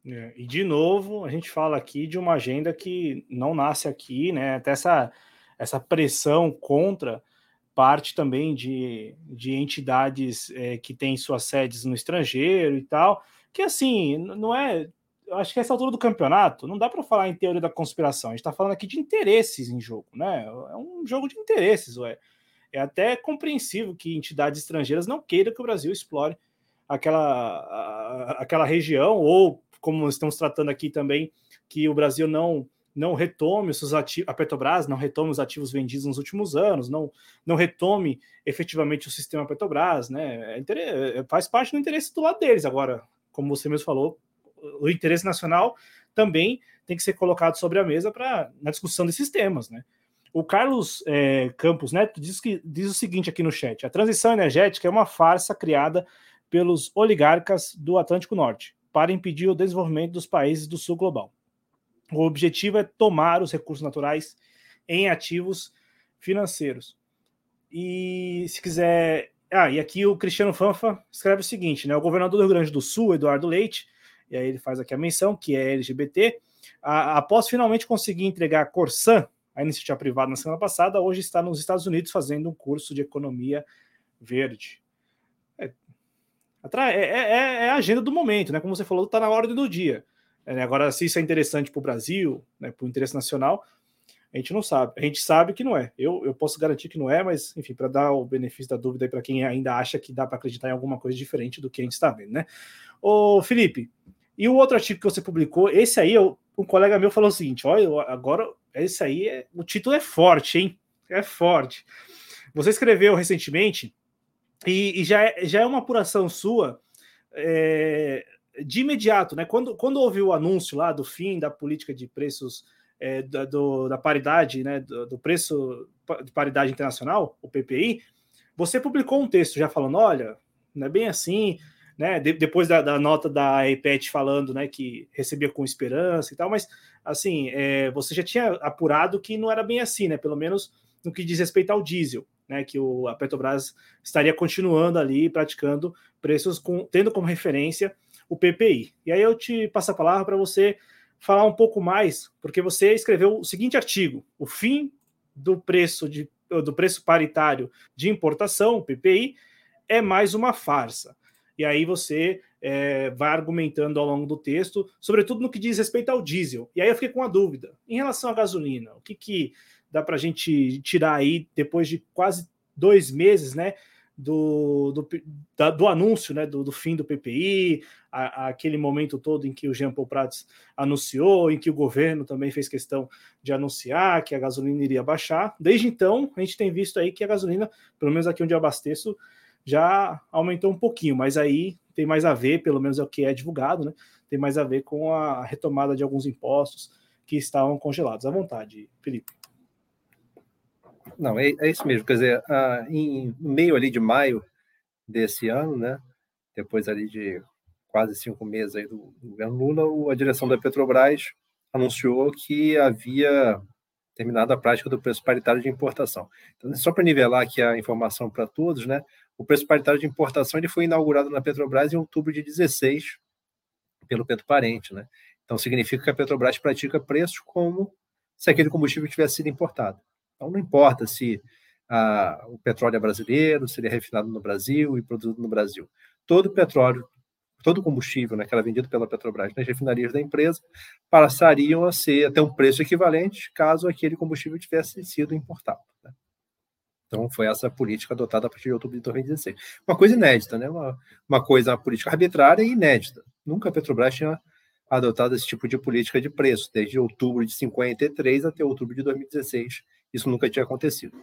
É, e, de novo, a gente fala aqui de uma agenda que não nasce aqui, né? até essa, essa pressão contra parte também de, de entidades é, que têm suas sedes no estrangeiro e tal, que assim, não é. Acho que essa altura do campeonato não dá para falar em teoria da conspiração, a gente está falando aqui de interesses em jogo, né? É um jogo de interesses, ué. É até compreensível que entidades estrangeiras não queiram que o Brasil explore aquela, aquela região, ou como estamos tratando aqui também, que o Brasil não não retome os seus ativos, a Petrobras não retome os ativos vendidos nos últimos anos, não, não retome efetivamente o sistema Petrobras, né? É, é faz parte do interesse do lado deles. Agora, como você mesmo falou, o interesse nacional também tem que ser colocado sobre a mesa para na discussão desses temas, né? O Carlos é, Campos Neto diz, que, diz o seguinte aqui no chat: a transição energética é uma farsa criada pelos oligarcas do Atlântico Norte para impedir o desenvolvimento dos países do sul global. O objetivo é tomar os recursos naturais em ativos financeiros. E se quiser. Ah, e aqui o Cristiano Fanfa escreve o seguinte: né? O governador do Rio Grande do Sul, Eduardo Leite, e aí ele faz aqui a menção, que é LGBT, a, após finalmente conseguir entregar a Corsan, a iniciativa privada, na semana passada, hoje está nos Estados Unidos fazendo um curso de economia verde. É, é, é, é, a agenda do momento, né? Como você falou, está na ordem do dia. É, né? agora, se isso é interessante para o Brasil, né, para o interesse nacional, a gente não sabe. A gente sabe que não é. Eu, eu posso garantir que não é, mas, enfim, para dar o benefício da dúvida para quem ainda acha que dá para acreditar em alguma coisa diferente do que a gente está vendo, né? Ô, Felipe, e o outro artigo que você publicou, esse aí, eu, um colega meu falou o seguinte: olha, agora, esse aí, é, o título é forte, hein? É forte. Você escreveu recentemente e, e já, é, já é uma apuração sua é, de imediato, né? Quando, quando houve o anúncio lá do fim da política de preços é, da, do, da paridade, né? Do, do, preço de paridade internacional, o PPI, você publicou um texto já falando: olha, não é bem assim, né? De, depois da, da, nota da EPET falando, né, que recebia com esperança e tal, mas assim, é, você já tinha apurado que não era bem assim, né? Pelo menos no que diz respeito ao diesel né, que o, a Petrobras estaria continuando ali praticando preços com, tendo como referência o PPI. E aí eu te passo a palavra para você falar um pouco mais, porque você escreveu o seguinte artigo: o fim do preço de, do preço paritário de importação, PPI, é mais uma farsa. E aí você é, vai argumentando ao longo do texto, sobretudo no que diz respeito ao diesel. E aí eu fiquei com uma dúvida. Em relação à gasolina, o que, que dá para a gente tirar aí, depois de quase dois meses, né? Do, do, da, do anúncio né, do, do, fim do PPI, a, a aquele momento todo em que o Jean Paul Prats anunciou, em que o governo também fez questão de anunciar que a gasolina iria baixar. Desde então, a gente tem visto aí que a gasolina, pelo menos aqui onde eu abasteço, já aumentou um pouquinho, mas aí tem mais a ver, pelo menos é o que é divulgado, né? Tem mais a ver com a retomada de alguns impostos que estavam congelados. À vontade, Felipe. Não, é, é isso mesmo. Quer dizer, ah, em, meio ali de maio desse ano, né? Depois ali de quase cinco meses aí do, do governo Lula, a direção da Petrobras anunciou que havia terminado a prática do preço paritário de importação. Então, só para nivelar aqui a informação para todos, né? O preço paritário de importação ele foi inaugurado na Petrobras em outubro de 16 pelo Petro Parente, né? Então significa que a Petrobras pratica preços como se aquele combustível tivesse sido importado. Então não importa se ah, o petróleo é brasileiro, se ele é refinado no Brasil e produzido no Brasil. Todo petróleo todo combustível né, que era vendido pela Petrobras nas refinarias da empresa passariam a ser até um preço equivalente caso aquele combustível tivesse sido importado. Né? Então, foi essa política adotada a partir de outubro de 2016. Uma coisa inédita, né? uma, uma coisa, uma política arbitrária e inédita. Nunca a Petrobras tinha adotado esse tipo de política de preço, desde outubro de 53 até outubro de 2016. Isso nunca tinha acontecido.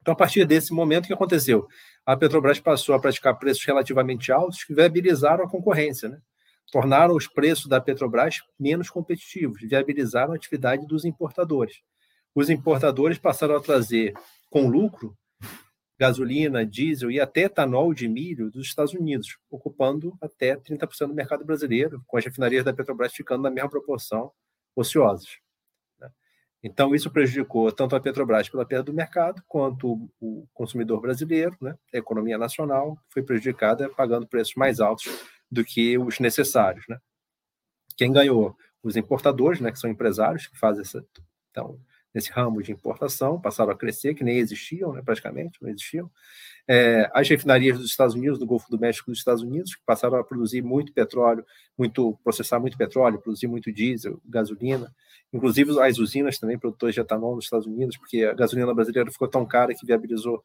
Então, a partir desse momento, o que aconteceu? A Petrobras passou a praticar preços relativamente altos que viabilizaram a concorrência, né? tornaram os preços da Petrobras menos competitivos, viabilizaram a atividade dos importadores. Os importadores passaram a trazer com lucro gasolina, diesel e até etanol de milho dos Estados Unidos, ocupando até 30% do mercado brasileiro, com as refinarias da Petrobras ficando na mesma proporção ociosas. Então, isso prejudicou tanto a Petrobras pela perda do mercado, quanto o consumidor brasileiro, né? a economia nacional foi prejudicada pagando preços mais altos do que os necessários. Né? Quem ganhou? Os importadores, né, que são empresários que fazem essa. Então, nesse ramo de importação, passaram a crescer, que nem existiam, né, praticamente, não existiam. É, as refinarias dos Estados Unidos, do Golfo do México dos Estados Unidos, que passaram a produzir muito petróleo, muito processar muito petróleo, produzir muito diesel, gasolina, inclusive as usinas também, produtores de etanol nos Estados Unidos, porque a gasolina brasileira ficou tão cara que viabilizou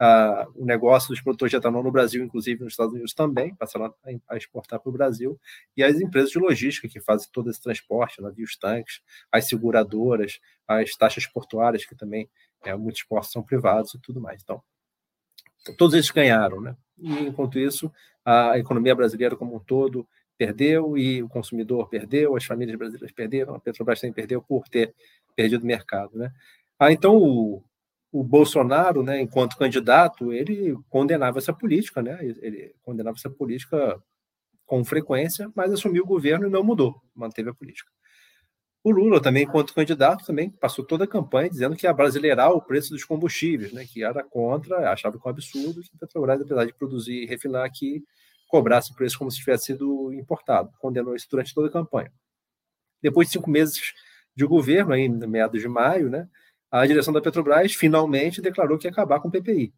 uh, o negócio dos produtores de etanol no Brasil, inclusive nos Estados Unidos também, passaram a, a exportar para o Brasil, e as empresas de logística que fazem todo esse transporte, navios tanques, as seguradoras, as taxas portuárias, que também é, muitos portos são privados e tudo mais. Então, todos eles ganharam, né? E, enquanto isso, a economia brasileira como um todo perdeu e o consumidor perdeu, as famílias brasileiras perderam, a Petrobras também perdeu por ter perdido o mercado, né? Ah, então o, o Bolsonaro, né, enquanto candidato, ele condenava essa política, né? Ele condenava essa política com frequência, mas assumiu o governo e não mudou, manteve a política. O Lula também, enquanto candidato, também passou toda a campanha dizendo que ia brasileirar o preço dos combustíveis, né, que era contra, achava que é um absurdo que a Petrobras, apesar de produzir e refinar aqui, cobrasse o preço como se tivesse sido importado. Condenou isso durante toda a campanha. Depois de cinco meses de governo, em meados de maio, né, a direção da Petrobras finalmente declarou que ia acabar com o PPI.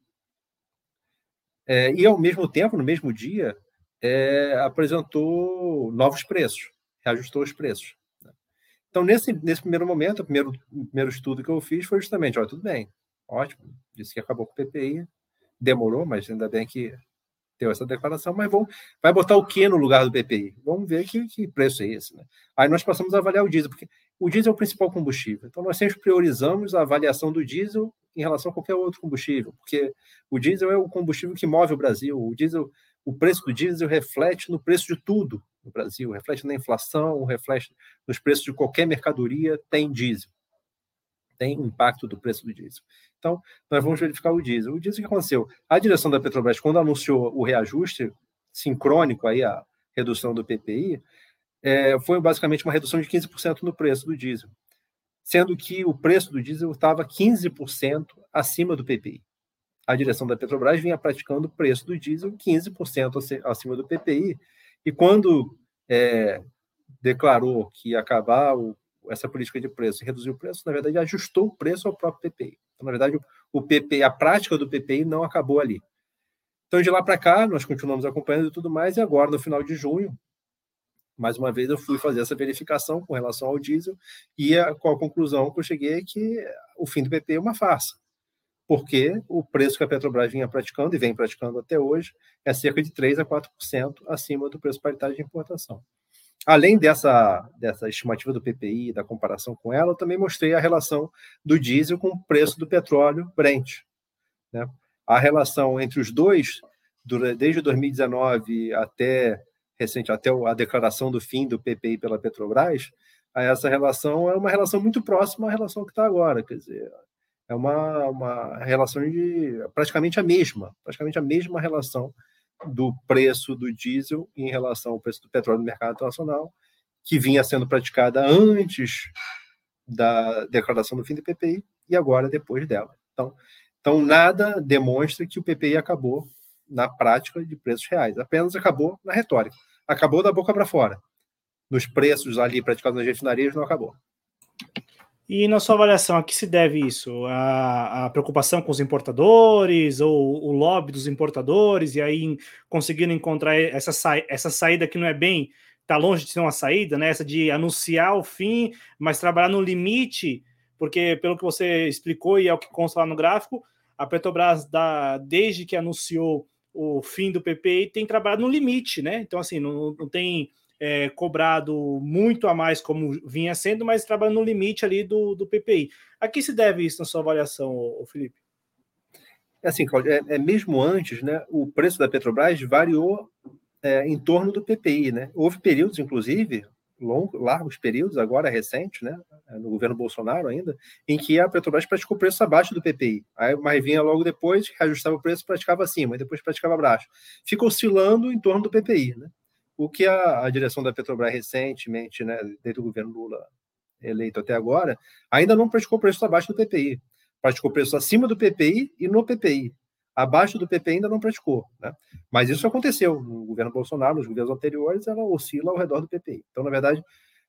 É, e, ao mesmo tempo, no mesmo dia, é, apresentou novos preços, reajustou os preços. Então, nesse, nesse primeiro momento, o primeiro, o primeiro estudo que eu fiz foi justamente, olha, tudo bem, ótimo, disse que acabou com o PPI, demorou, mas ainda bem que deu essa declaração, mas vamos, vai botar o que no lugar do PPI? Vamos ver que, que preço é esse. Né? Aí nós passamos a avaliar o diesel, porque o diesel é o principal combustível. Então, nós sempre priorizamos a avaliação do diesel em relação a qualquer outro combustível, porque o diesel é o combustível que move o Brasil. O diesel, o preço do diesel reflete no preço de tudo no Brasil, reflete na inflação, reflete nos preços de qualquer mercadoria, tem diesel. Tem impacto do preço do diesel. Então, nós vamos verificar o diesel. O diesel que aconteceu? A direção da Petrobras, quando anunciou o reajuste sincrônico aí a redução do PPI, é, foi basicamente uma redução de 15% no preço do diesel, sendo que o preço do diesel estava 15% acima do PPI. A direção da Petrobras vinha praticando o preço do diesel 15% acima do PPI, e quando é, declarou que ia acabar o, essa política de preço e reduzir o preço, na verdade, ajustou o preço ao próprio PPI. Então, na verdade, o PPI, a prática do PPI não acabou ali. Então, de lá para cá, nós continuamos acompanhando e tudo mais, e agora, no final de junho, mais uma vez, eu fui fazer essa verificação com relação ao diesel, e a, com a conclusão que eu cheguei é que o fim do PPI é uma farsa porque o preço que a Petrobras vinha praticando e vem praticando até hoje é cerca de 3 a 4% acima do preço paritário de importação. Além dessa, dessa estimativa do PPI, da comparação com ela, eu também mostrei a relação do diesel com o preço do petróleo Brent. Né? A relação entre os dois, desde 2019 até recente, até a declaração do fim do PPI pela Petrobras, essa relação é uma relação muito próxima à relação que está agora. Quer dizer, é uma, uma relação de praticamente a mesma, praticamente a mesma relação do preço do diesel em relação ao preço do petróleo no mercado internacional que vinha sendo praticada antes da declaração do fim do PPI e agora depois dela. Então, então nada demonstra que o PPI acabou na prática de preços reais, apenas acabou na retórica. Acabou da boca para fora. Nos preços ali praticados nas refinarias não acabou. E na sua avaliação, a que se deve isso? A, a, preocupação com os importadores ou o lobby dos importadores e aí conseguindo encontrar essa, sa essa saída que não é bem, está longe de ser uma saída, né? Essa de anunciar o fim, mas trabalhar no limite, porque pelo que você explicou e é o que consta lá no gráfico, a Petrobras, da, desde que anunciou o fim do PPI, tem trabalhado no limite, né? Então, assim, não, não tem é, cobrado muito a mais, como vinha sendo, mas trabalhando no limite ali do, do PPI. A que se deve isso na sua avaliação, Felipe? É assim, Claudio, é, é, mesmo antes, né, o preço da Petrobras variou é, em torno do PPI, né? Houve períodos, inclusive, longos, largos períodos, agora recente, né, no governo Bolsonaro ainda, em que a Petrobras praticou preço abaixo do PPI. Aí, mas vinha logo depois, reajustava o preço, praticava acima, e depois praticava abaixo. Fica oscilando em torno do PPI, né? O que a, a direção da Petrobras recentemente, né, desde o governo Lula eleito até agora, ainda não praticou preço abaixo do PPI. Praticou preço acima do PPI e no PPI. Abaixo do PPI ainda não praticou. Né? Mas isso aconteceu no governo Bolsonaro, nos governos anteriores, ela oscila ao redor do PPI. Então, na verdade,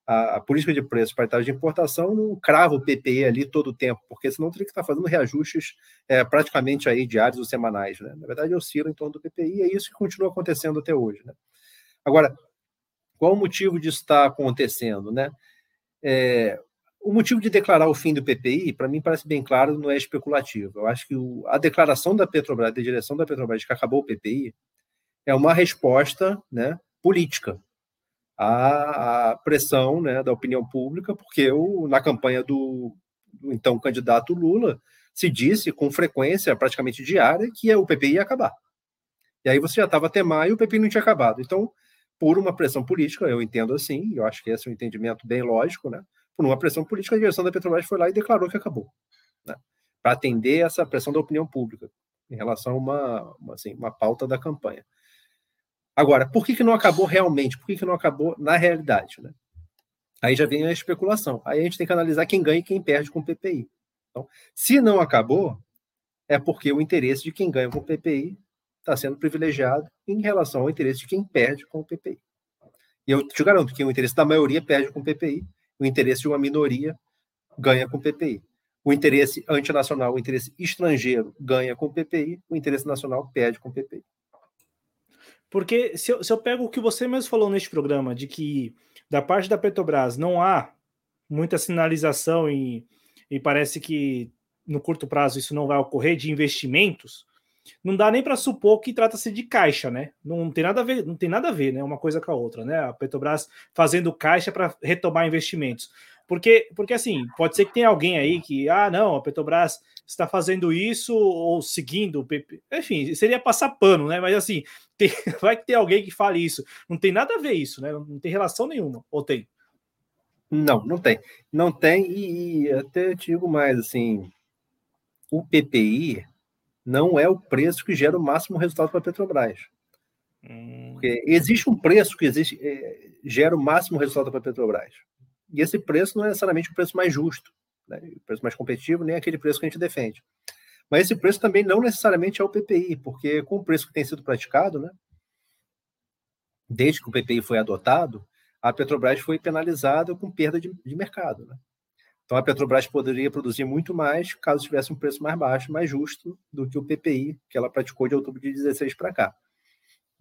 a, a política de preço para de importação não crava o PPI ali todo o tempo, porque senão teria que estar fazendo reajustes é, praticamente aí diários ou semanais. Né? Na verdade, oscila em torno do PPI e é isso que continua acontecendo até hoje. Né? Agora, qual o motivo disso estar acontecendo? Né? É, o motivo de declarar o fim do PPI, para mim, parece bem claro, não é especulativo. Eu acho que o, a declaração da Petrobras, da direção da Petrobras, de que acabou o PPI, é uma resposta né, política à, à pressão né, da opinião pública, porque o, na campanha do, do então candidato Lula se disse com frequência, praticamente diária, que o PPI ia acabar. E aí você já estava até maio e o PPI não tinha acabado. Então, por uma pressão política, eu entendo assim, eu acho que esse é um entendimento bem lógico, né? Por uma pressão política, a direção da Petrobras foi lá e declarou que acabou, né? Para atender essa pressão da opinião pública em relação a uma, uma, assim, uma pauta da campanha. Agora, por que, que não acabou realmente? Por que, que não acabou na realidade, né? Aí já vem a especulação. Aí a gente tem que analisar quem ganha e quem perde com o PPI. Então, se não acabou, é porque o interesse de quem ganha com o PPI está sendo privilegiado em relação ao interesse de quem perde com o PPI. E eu te garanto que o interesse da maioria perde com o PPI, o interesse de uma minoria ganha com o PPI. O interesse antinacional, o interesse estrangeiro ganha com o PPI, o interesse nacional perde com o PPI. Porque se eu, se eu pego o que você mesmo falou neste programa, de que da parte da Petrobras não há muita sinalização e, e parece que no curto prazo isso não vai ocorrer de investimentos, não dá nem para supor que trata-se de caixa, né? Não tem nada a ver, não tem nada a ver, né? Uma coisa com a outra, né? A Petrobras fazendo caixa para retomar investimentos. Porque, porque assim, pode ser que tenha alguém aí que, ah, não, a Petrobras está fazendo isso ou seguindo. Enfim, seria passar pano, né? Mas assim, tem, vai que ter alguém que fale isso. Não tem nada a ver isso, né? Não tem relação nenhuma. Ou tem? Não, não tem. Não tem, e, e até digo mais, assim, o PPI não é o preço que gera o máximo resultado para a Petrobras. Hum. Existe um preço que existe, é, gera o máximo resultado para a Petrobras. E esse preço não é necessariamente o preço mais justo, né? o preço mais competitivo, nem aquele preço que a gente defende. Mas esse preço também não necessariamente é o PPI, porque com o preço que tem sido praticado, né, desde que o PPI foi adotado, a Petrobras foi penalizada com perda de, de mercado. Né? Então, a Petrobras poderia produzir muito mais caso tivesse um preço mais baixo, mais justo do que o PPI que ela praticou de outubro de 16 para cá.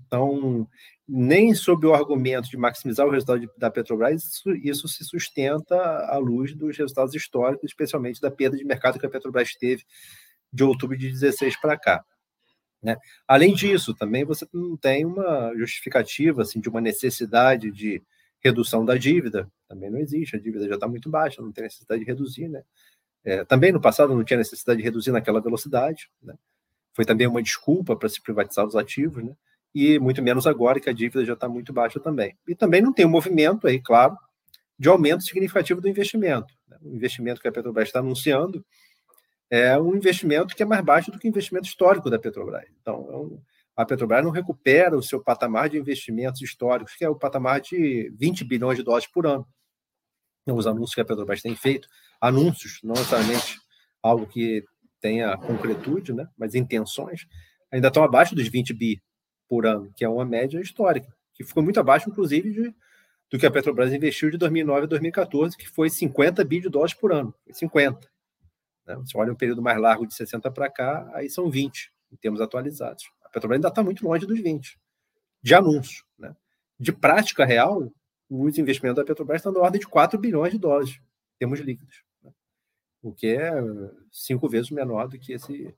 Então, nem sob o argumento de maximizar o resultado da Petrobras, isso, isso, se sustenta à luz dos resultados históricos, especialmente da perda de mercado que a Petrobras teve de outubro de 16 para cá. Né? Além disso, também você não tem uma justificativa assim, de uma necessidade de redução da dívida, também não existe, a dívida já está muito baixa, não tem necessidade de reduzir, né? É, também no passado não tinha necessidade de reduzir naquela velocidade, né? Foi também uma desculpa para se privatizar os ativos, né? E muito menos agora que a dívida já está muito baixa também. E também não tem um movimento aí, claro, de aumento significativo do investimento. Né? O investimento que a Petrobras está anunciando é um investimento que é mais baixo do que o investimento histórico da Petrobras. Então, é um, a Petrobras não recupera o seu patamar de investimentos históricos, que é o patamar de 20 bilhões de dólares por ano. Os anúncios que a Petrobras tem feito, anúncios, não necessariamente algo que tenha concretude, né, mas intenções, ainda estão abaixo dos 20 bi por ano, que é uma média histórica, que ficou muito abaixo, inclusive, de, do que a Petrobras investiu de 2009 a 2014, que foi 50 bi de dólares por ano. Foi 50. Né? Você olha um período mais largo de 60 para cá, aí são 20, em termos atualizados. A Petrobras ainda está muito longe dos 20, de anúncio. Né? De prática real, os investimentos da Petrobras estão na ordem de 4 bilhões de dólares, em termos líquidos. Né? O que é cinco vezes menor do que esse,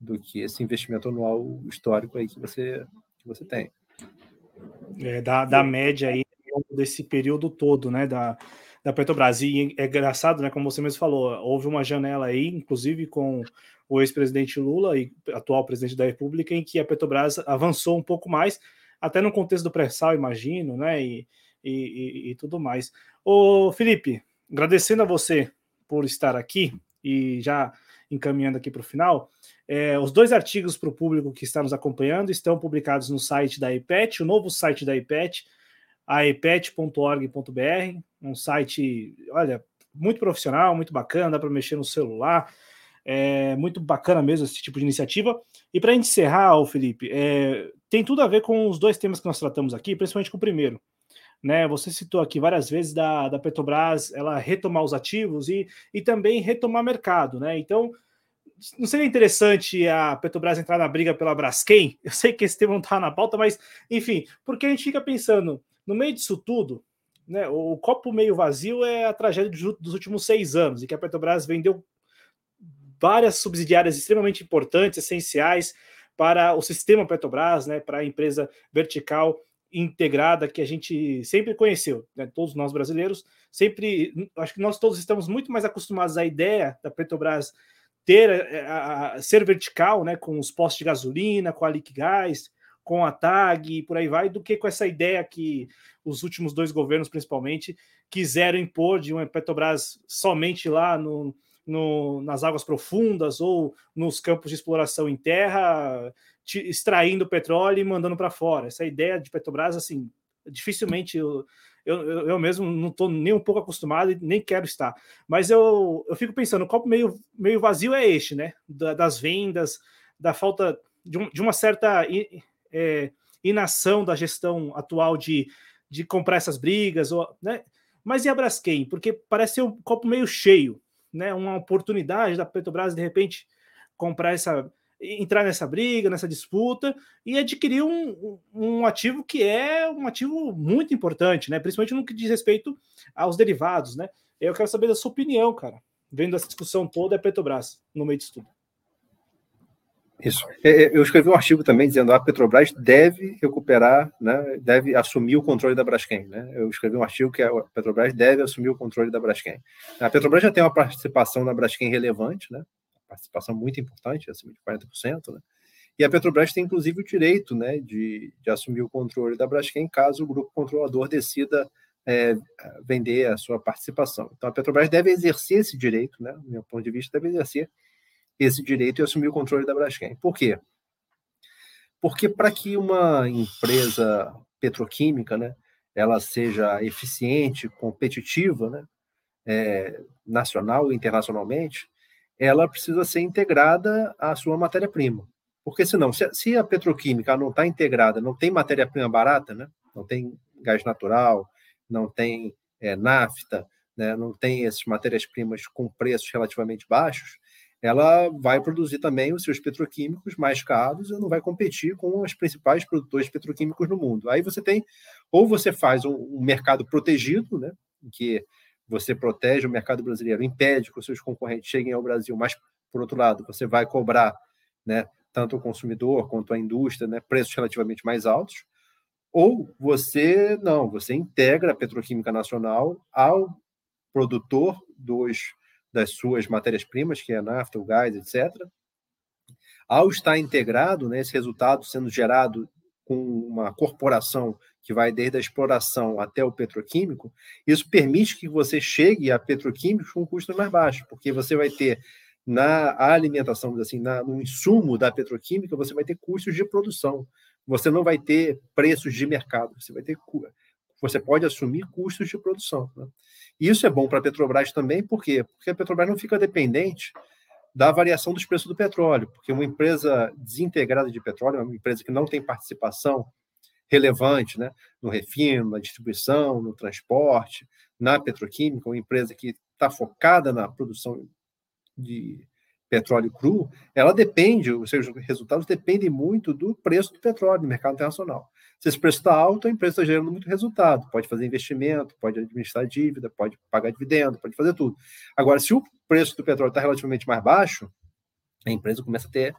do que esse investimento anual histórico aí que você, que você tem. É, da, da média aí desse período todo, né, da, da Petrobras. E é engraçado, né, como você mesmo falou, houve uma janela aí, inclusive com o ex-presidente Lula e atual presidente da República, em que a Petrobras avançou um pouco mais, até no contexto do pré-sal, imagino, né, e, e, e, tudo mais. Ô, Felipe, agradecendo a você por estar aqui e já encaminhando aqui para o final, é, os dois artigos para o público que está nos acompanhando estão publicados no site da IPET, o novo site da IPET, aepet.org.br, um site, olha, muito profissional, muito bacana, dá para mexer no celular, é muito bacana mesmo esse tipo de iniciativa. E para encerrar, o Felipe, é, tem tudo a ver com os dois temas que nós tratamos aqui, principalmente com o primeiro. Né, você citou aqui várias vezes da, da Petrobras ela retomar os ativos e, e também retomar mercado, né? Então, não seria interessante a Petrobras entrar na briga pela Braskem? Eu sei que esse tema não está na pauta, mas enfim, porque a gente fica pensando, no meio disso tudo, né, o copo meio vazio é a tragédia dos últimos seis anos, e que a Petrobras vendeu várias subsidiárias extremamente importantes, essenciais para o sistema Petrobras, né, para a empresa vertical integrada que a gente sempre conheceu, né, todos nós brasileiros, sempre, acho que nós todos estamos muito mais acostumados à ideia da Petrobras ter a, a, ser vertical, né, com os postos de gasolina, com a Liquigás, com a TAG e por aí vai, do que com essa ideia que os últimos dois governos, principalmente, quiseram impor de uma Petrobras somente lá no, no, nas águas profundas ou nos campos de exploração em terra, te, extraindo petróleo e mandando para fora. Essa ideia de Petrobras, assim, dificilmente eu, eu, eu mesmo não estou nem um pouco acostumado e nem quero estar. Mas eu, eu fico pensando, o copo meio, meio vazio é este, né? Da, das vendas, da falta de, um, de uma certa é, inação da gestão atual de, de comprar essas brigas, ou, né? Mas e a Braskem? Porque parece ser um copo meio cheio, né? Uma oportunidade da Petrobras de repente comprar essa, entrar nessa briga, nessa disputa e adquirir um, um ativo que é um ativo muito importante, né? Principalmente no que diz respeito aos derivados, né? Eu quero saber da sua opinião, cara, vendo essa discussão toda, é Petrobras no meio disso tudo. Isso. É, é, eu escrevi um artigo também dizendo a Petrobras deve recuperar, né, deve assumir o controle da Braskem. Né? Eu escrevi um artigo que a Petrobras deve assumir o controle da Braskem. A Petrobras já tem uma participação na Braskem relevante, né? participação muito importante, acima de 40%. Né? E a Petrobras tem, inclusive, o direito né, de, de assumir o controle da Braskem caso o grupo controlador decida é, vender a sua participação. Então, a Petrobras deve exercer esse direito, né, do meu ponto de vista, deve exercer esse direito e assumir o controle da Braskem. Por quê? Porque para que uma empresa petroquímica, né, ela seja eficiente, competitiva, né, é, nacional e internacionalmente, ela precisa ser integrada à sua matéria-prima. Porque senão, se, se a petroquímica não está integrada, não tem matéria-prima barata, né, não tem gás natural, não tem é, nafta, né, não tem essas matérias-primas com preços relativamente baixos, ela vai produzir também os seus petroquímicos mais caros e não vai competir com os principais produtores petroquímicos no mundo. Aí você tem, ou você faz um, mercado protegido, né, em que você protege o mercado brasileiro, impede que os seus concorrentes cheguem ao Brasil, mas, por outro lado, você vai cobrar né, tanto o consumidor quanto a indústria né, preços relativamente mais altos, ou você não, você integra a petroquímica nacional ao produtor dos das suas matérias-primas, que é a nafta, o gás, etc. Ao estar integrado, né, esse resultado sendo gerado com uma corporação que vai desde a exploração até o petroquímico, isso permite que você chegue a petroquímicos com custos mais baixos, porque você vai ter na alimentação, assim, na, no insumo da petroquímica, você vai ter custos de produção. Você não vai ter preços de mercado, você vai ter você pode assumir custos de produção. Né? E isso é bom para a Petrobras também, por quê? Porque a Petrobras não fica dependente da variação dos preços do petróleo, porque uma empresa desintegrada de petróleo, uma empresa que não tem participação relevante né, no refino, na distribuição, no transporte, na petroquímica, uma empresa que está focada na produção de petróleo cru, ela depende, os seus resultados dependem muito do preço do petróleo no mercado internacional. Se esse preço está alto, a empresa está gerando muito resultado, pode fazer investimento, pode administrar dívida, pode pagar dividendo, pode fazer tudo. Agora, se o preço do petróleo está relativamente mais baixo, a empresa começa a ter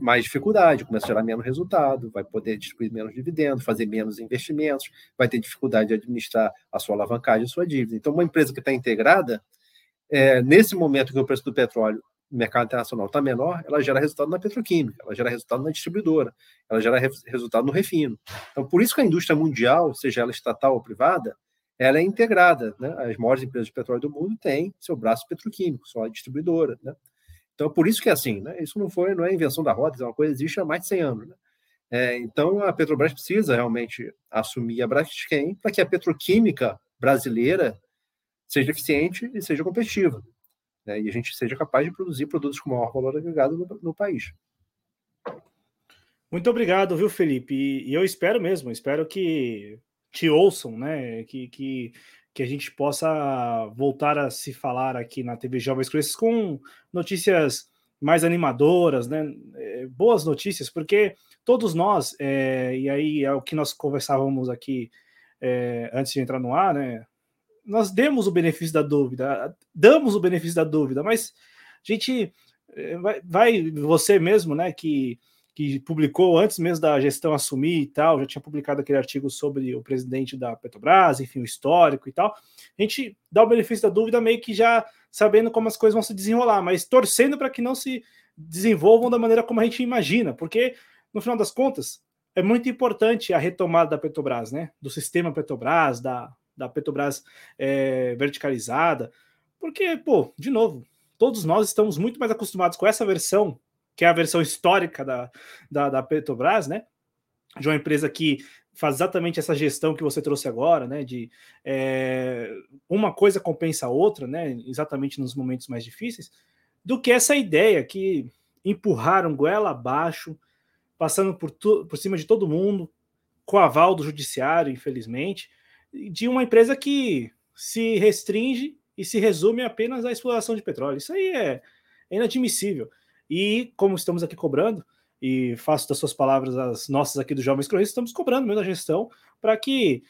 mais dificuldade, começa a gerar menos resultado, vai poder distribuir menos dividendo, fazer menos investimentos, vai ter dificuldade de administrar a sua alavancagem, a sua dívida. Então, uma empresa que está integrada, é, nesse momento que o preço do petróleo mercado internacional está menor, ela gera resultado na petroquímica, ela gera resultado na distribuidora, ela gera re resultado no refino. Então, por isso que a indústria mundial, seja ela estatal ou privada, ela é integrada. Né? As maiores empresas de petróleo do mundo têm seu braço petroquímico, sua distribuidora. Né? Então, por isso que é assim. Né? Isso não foi, não é invenção da roda, é uma coisa que existe há mais de 100 anos. Né? É, então, a Petrobras precisa realmente assumir a Braskem para que a petroquímica brasileira seja eficiente e seja competitiva. Né? E a gente seja capaz de produzir produtos com maior valor agregado no, no país. Muito obrigado, viu, Felipe? E, e, eu espero mesmo, espero que te ouçam, né? Que, que, que a gente possa voltar a se falar aqui na TV Jovens Cruzes com notícias mais animadoras, né? É, boas notícias, porque todos nós, é, e aí é o que nós conversávamos aqui é, antes de entrar no ar, né? Nós demos o benefício da dúvida, damos o benefício da dúvida, mas a gente eh, vai, vai você mesmo, né, que, que publicou antes mesmo da gestão assumir e tal, já tinha publicado aquele artigo sobre o presidente da Petrobras, enfim, o histórico e tal. A gente dá o benefício da dúvida meio que já sabendo como as coisas vão se desenrolar, mas torcendo para que não se desenvolvam da maneira como a gente imagina, porque no final das contas é muito importante a retomada da Petrobras, né? Do sistema Petrobras, da da Petrobras é, verticalizada, porque, pô, de novo, todos nós estamos muito mais acostumados com essa versão, que é a versão histórica da, da, da Petrobras, né? De uma empresa que faz exatamente essa gestão que você trouxe agora, né? De é, uma coisa compensa a outra, né? Exatamente nos momentos mais difíceis, do que essa ideia que empurraram goela abaixo, passando por, por cima de todo mundo, com aval do judiciário, infelizmente, de uma empresa que se restringe e se resume apenas à exploração de petróleo. Isso aí é, inadmissível. E como estamos aqui cobrando, e faço das suas palavras as nossas aqui do Jovens Cronistas, estamos cobrando mesmo a gestão para que,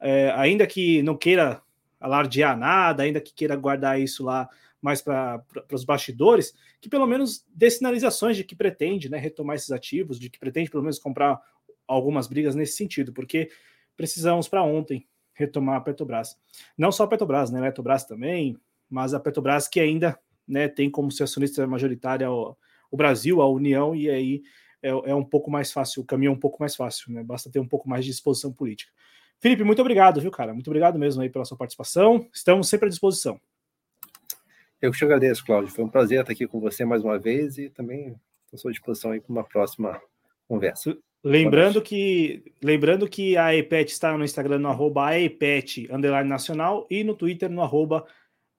é, ainda que não queira alardear nada, ainda que queira guardar isso lá mais para os bastidores, que pelo menos dê sinalizações de que pretende né, retomar esses ativos, de que pretende pelo menos comprar algumas brigas nesse sentido, porque precisamos para ontem retomar a Petrobras. Não só a Petrobras, né? A Petrobras também, mas a Petrobras que ainda né, tem como ser acionista majoritária o, o Brasil, a União, e aí é, é, um pouco mais fácil, o caminho é um pouco mais fácil, né? Basta ter um pouco mais de disposição política. Felipe, muito obrigado, viu, cara? Muito obrigado mesmo aí pela sua participação. Estamos sempre à disposição. Eu que te agradeço, Cláudio. Foi um prazer estar aqui com você mais uma vez e também estou à sua disposição aí para uma próxima conversa. Lembrando que, lembrando que a EPET está no Instagram no arroba AEPET underline nacional e no Twitter no arroba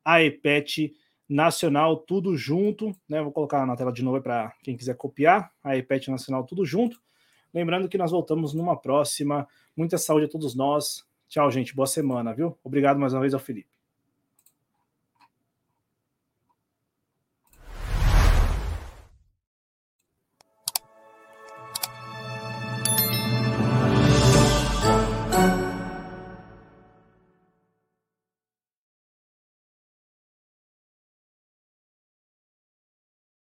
AEPET nacional, tudo junto. Né? Vou colocar na tela de novo para quem quiser copiar, AEPET nacional, tudo junto. Lembrando que nós voltamos numa próxima. Muita saúde a todos nós. Tchau, gente. Boa semana, viu? Obrigado mais uma vez ao Felipe.